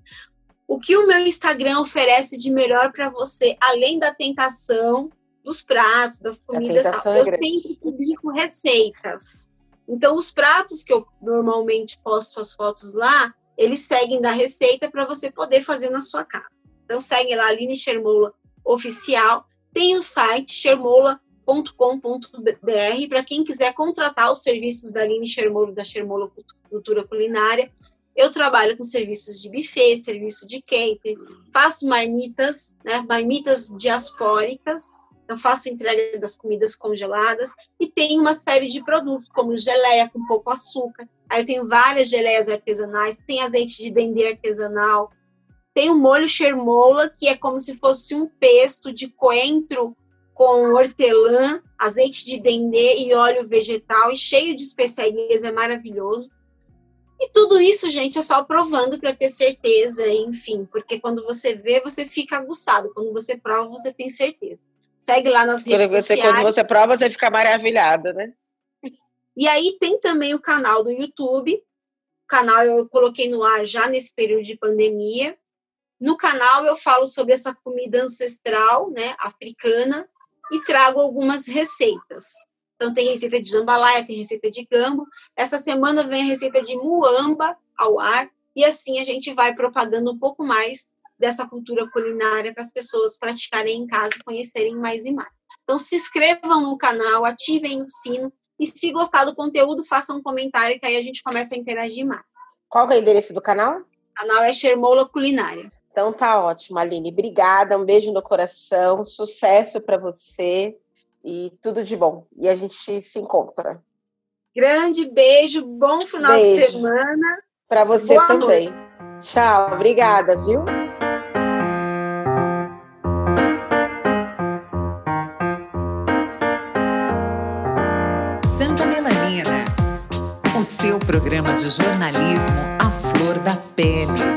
O que o meu Instagram oferece de melhor para você, além da tentação dos pratos, das comidas, tal, é eu sempre publico receitas. Então, os pratos que eu normalmente posto as fotos lá, eles seguem da receita para você poder fazer na sua casa. Então, segue lá, Aline Shermola Oficial. Tem o site shermola.com.br para quem quiser contratar os serviços da Aline Shermola, da Shermola Cultura Culinária. Eu trabalho com serviços de buffet, serviço de catering, faço marmitas, né, marmitas diaspóricas, eu faço entrega das comidas congeladas e tem uma série de produtos, como geleia com pouco açúcar. Aí eu tenho várias geleias artesanais, tem azeite de dendê artesanal, tem o molho chermoula, que é como se fosse um pesto de coentro com hortelã, azeite de dendê e óleo vegetal, e cheio de especiarias, é maravilhoso. E tudo isso, gente, é só provando para ter certeza, enfim, porque quando você vê, você fica aguçado, quando você prova, você tem certeza. Segue lá nas redes quando você, sociais. Quando você prova, você fica maravilhada, né? E aí tem também o canal do YouTube. O canal eu coloquei no ar já nesse período de pandemia. No canal eu falo sobre essa comida ancestral, né, africana, e trago algumas receitas. Então tem receita de jambalaya, tem receita de gambo. Essa semana vem a receita de muamba ao ar e assim a gente vai propagando um pouco mais dessa cultura culinária para as pessoas praticarem em casa e conhecerem mais e mais. Então, se inscrevam no canal, ativem o sino e, se gostar do conteúdo, façam um comentário que aí a gente começa a interagir mais. Qual é o endereço do canal? O canal é Shermola Culinária. Então tá ótimo, Aline. Obrigada, um beijo no coração, sucesso para você e tudo de bom. E a gente se encontra. Grande beijo, bom final beijo. de semana. Para você Boa também. Noite. Tchau, obrigada, viu? Santa Melanina, o seu programa de jornalismo à flor da pele.